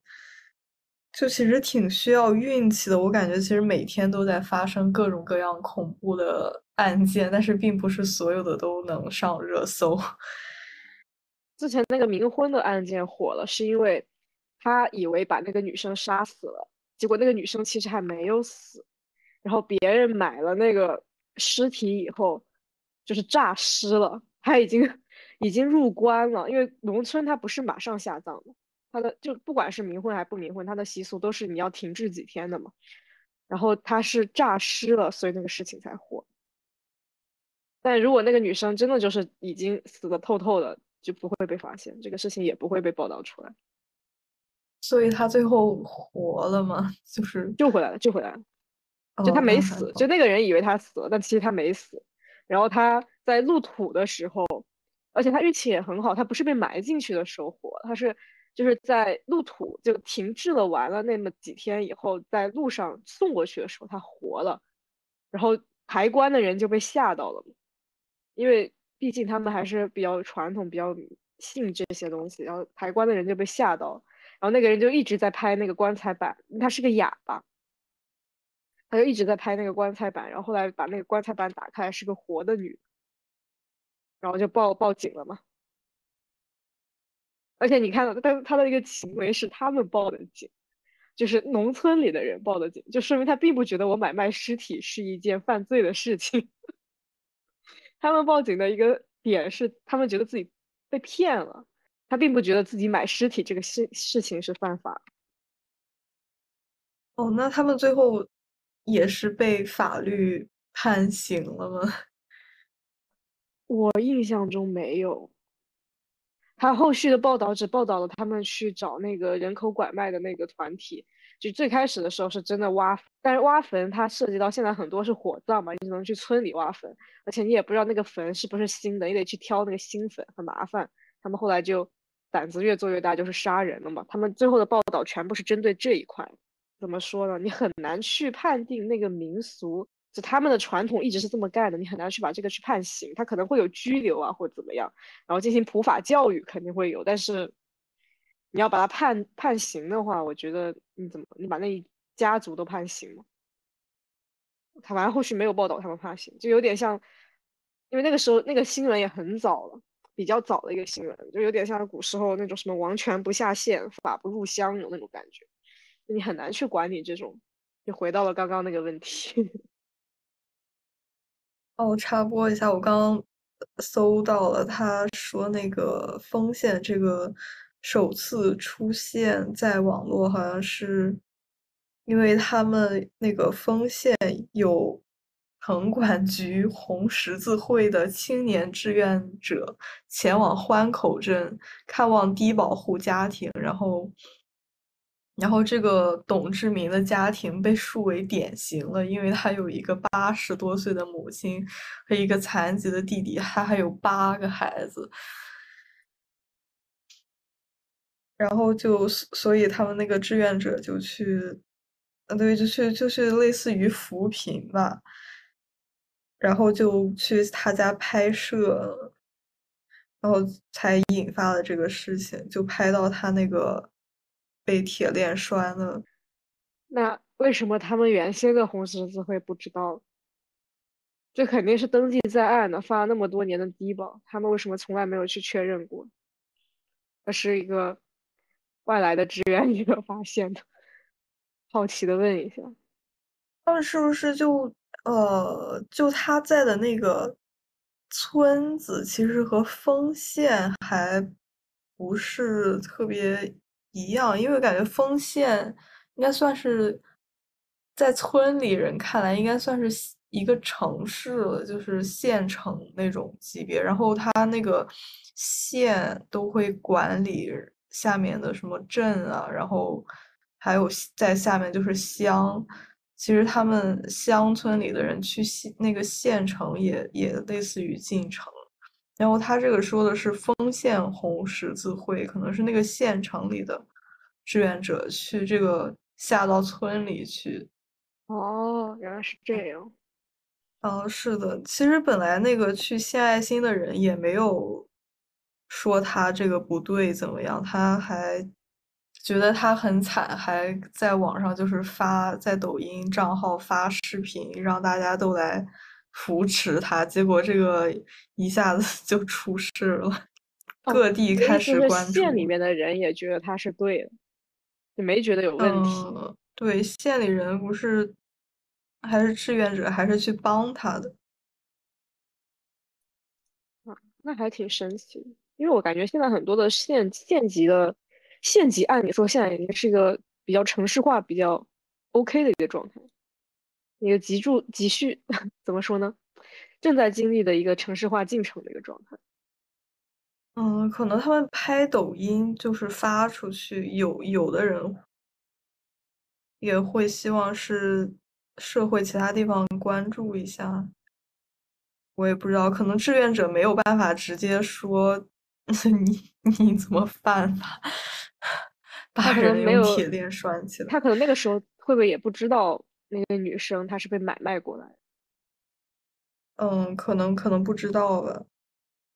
Speaker 2: 就其实挺需要运气的，我感觉其实每天都在发生各种各样恐怖的案件，但是并不是所有的都能上热搜。
Speaker 1: 之前那个冥婚的案件火了，是因为他以为把那个女生杀死了，结果那个女生其实还没有死，然后别人买了那个尸体以后，就是诈尸了，他已经已经入棺了，因为农村他不是马上下葬的，他的就不管是冥婚还不冥婚，他的习俗都是你要停滞几天的嘛，然后他是诈尸了，所以那个事情才火。但如果那个女生真的就是已经死的透透的，就不会被发现，这个事情也不会被报道出来。
Speaker 2: 所以他最后活了吗？就是
Speaker 1: 救回来了，救回来了。
Speaker 2: 哦
Speaker 1: 就他没死，
Speaker 2: 好
Speaker 1: 就那个人以为他死了，但其实他没死。然后他在入土的时候，而且他运气也很好，他不是被埋进去的时候活，他是就是在入土就停滞了完了那么几天以后，在路上送过去的时候他活了，然后抬棺的人就被吓到了，因为毕竟他们还是比较传统，比较信这些东西，然后抬棺的人就被吓到，然后那个人就一直在拍那个棺材板，他是个哑巴。他就一直在拍那个棺材板，然后后来把那个棺材板打开，是个活的女，然后就报报警了嘛。而且你看到，但是他的一个行为是他们报的警，就是农村里的人报的警，就说明他并不觉得我买卖尸体是一件犯罪的事情。他们报警的一个点是，他们觉得自己被骗了，他并不觉得自己买尸体这个事事情是犯法。
Speaker 2: 哦，那他们最后也是被法律判刑了吗？
Speaker 1: 我印象中没有。他后续的报道只报道了他们去找那个人口拐卖的那个团体，就最开始的时候是真的挖，但是挖坟它涉及到现在很多是火葬嘛，你只能去村里挖坟，而且你也不知道那个坟是不是新的，你得去挑那个新坟，很麻烦。他们后来就胆子越做越大，就是杀人了嘛。他们最后的报道全部是针对这一块。怎么说呢？你很难去判定那个民俗，就他们的传统一直是这么干的，你很难去把这个去判刑。他可能会有拘留啊，或者怎么样，然后进行普法教育肯定会有，但是你要把他判判刑的话，我觉得你怎么你把那一家族都判刑吗？他反正后续没有报道他们判刑，就有点像，因为那个时候那个新闻也很早了，比较早的一个新闻，就有点像古时候那种什么王权不下县，法不入乡有那种感觉。你很难去管理这种，就回到了刚刚那个问题。
Speaker 2: 哦，我插播一下，我刚刚搜到了，他说那个丰县这个首次出现在网络，好像是因为他们那个丰县有城管局红十字会的青年志愿者前往欢口镇看望低保户家庭，然后。然后这个董志明的家庭被树为典型了，因为他有一个八十多岁的母亲和一个残疾的弟弟，他还有八个孩子。然后就所以他们那个志愿者就去，呃，对，就去就是类似于扶贫吧，然后就去他家拍摄，然后才引发了这个事情，就拍到他那个。被铁链拴了，
Speaker 1: 那为什么他们原先的红十字会不知道？这肯定是登记在案的，发了那么多年的低保，他们为什么从来没有去确认过？这是一个外来的志愿者 发现的，好奇的问一下，
Speaker 2: 他们是不是就呃，就他在的那个村子，其实和丰县还不是特别。一样，因为感觉丰县应该算是在村里人看来，应该算是一个城市了，就是县城那种级别。然后他那个县都会管理下面的什么镇啊，然后还有在下面就是乡。其实他们乡村里的人去县那个县城也也类似于进城。然后他这个说的是丰县红十字会，可能是那个县城里的志愿者去这个下到村里去。
Speaker 1: 哦，原来是这样。
Speaker 2: 嗯，是的，其实本来那个去献爱心的人也没有说他这个不对怎么样，他还觉得他很惨，还在网上就是发在抖音账号发视频，让大家都来。扶持他，结果这个一下子 就出事了。各地开始关注。
Speaker 1: 县里面的人也觉得他是对的，就没觉得有问题。
Speaker 2: 嗯，对，县里人不是还是志愿者，还是去帮他的。
Speaker 1: 啊，那还挺神奇的，因为我感觉现在很多的县县级的县级，按理说现在已经是一个比较城市化、比较 OK 的一个状态，一个急住急需 怎么说呢？正在经历的一个城市化进程的一个状态。
Speaker 2: 嗯，可能他们拍抖音就是发出去，有有的人也会希望是社会其他地方关注一下。我也不知道，可能志愿者没有办法直接说 你 你怎么办法，把人用铁链拴起来。
Speaker 1: 他可能那个时候会不会也不知道那个女生她是被买卖过来？
Speaker 2: 嗯，可能可能不知道吧。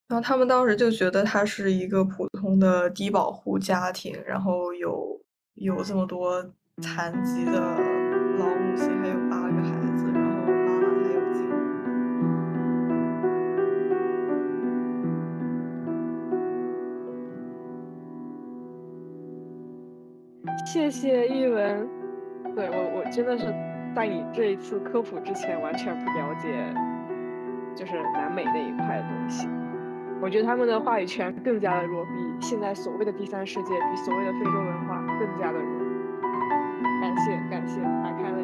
Speaker 2: 然后他们当时就觉得她是一个普通的低保户家庭，然后有有这么多残疾的
Speaker 1: 谢谢一文，对我我真的是在你这一次科普之前完全不了解，就是南美那一块的东西。我觉得他们的话语权更加的弱，比现在所谓的第三世界，比所谓的非洲文化更加的弱。感谢感谢，打开了。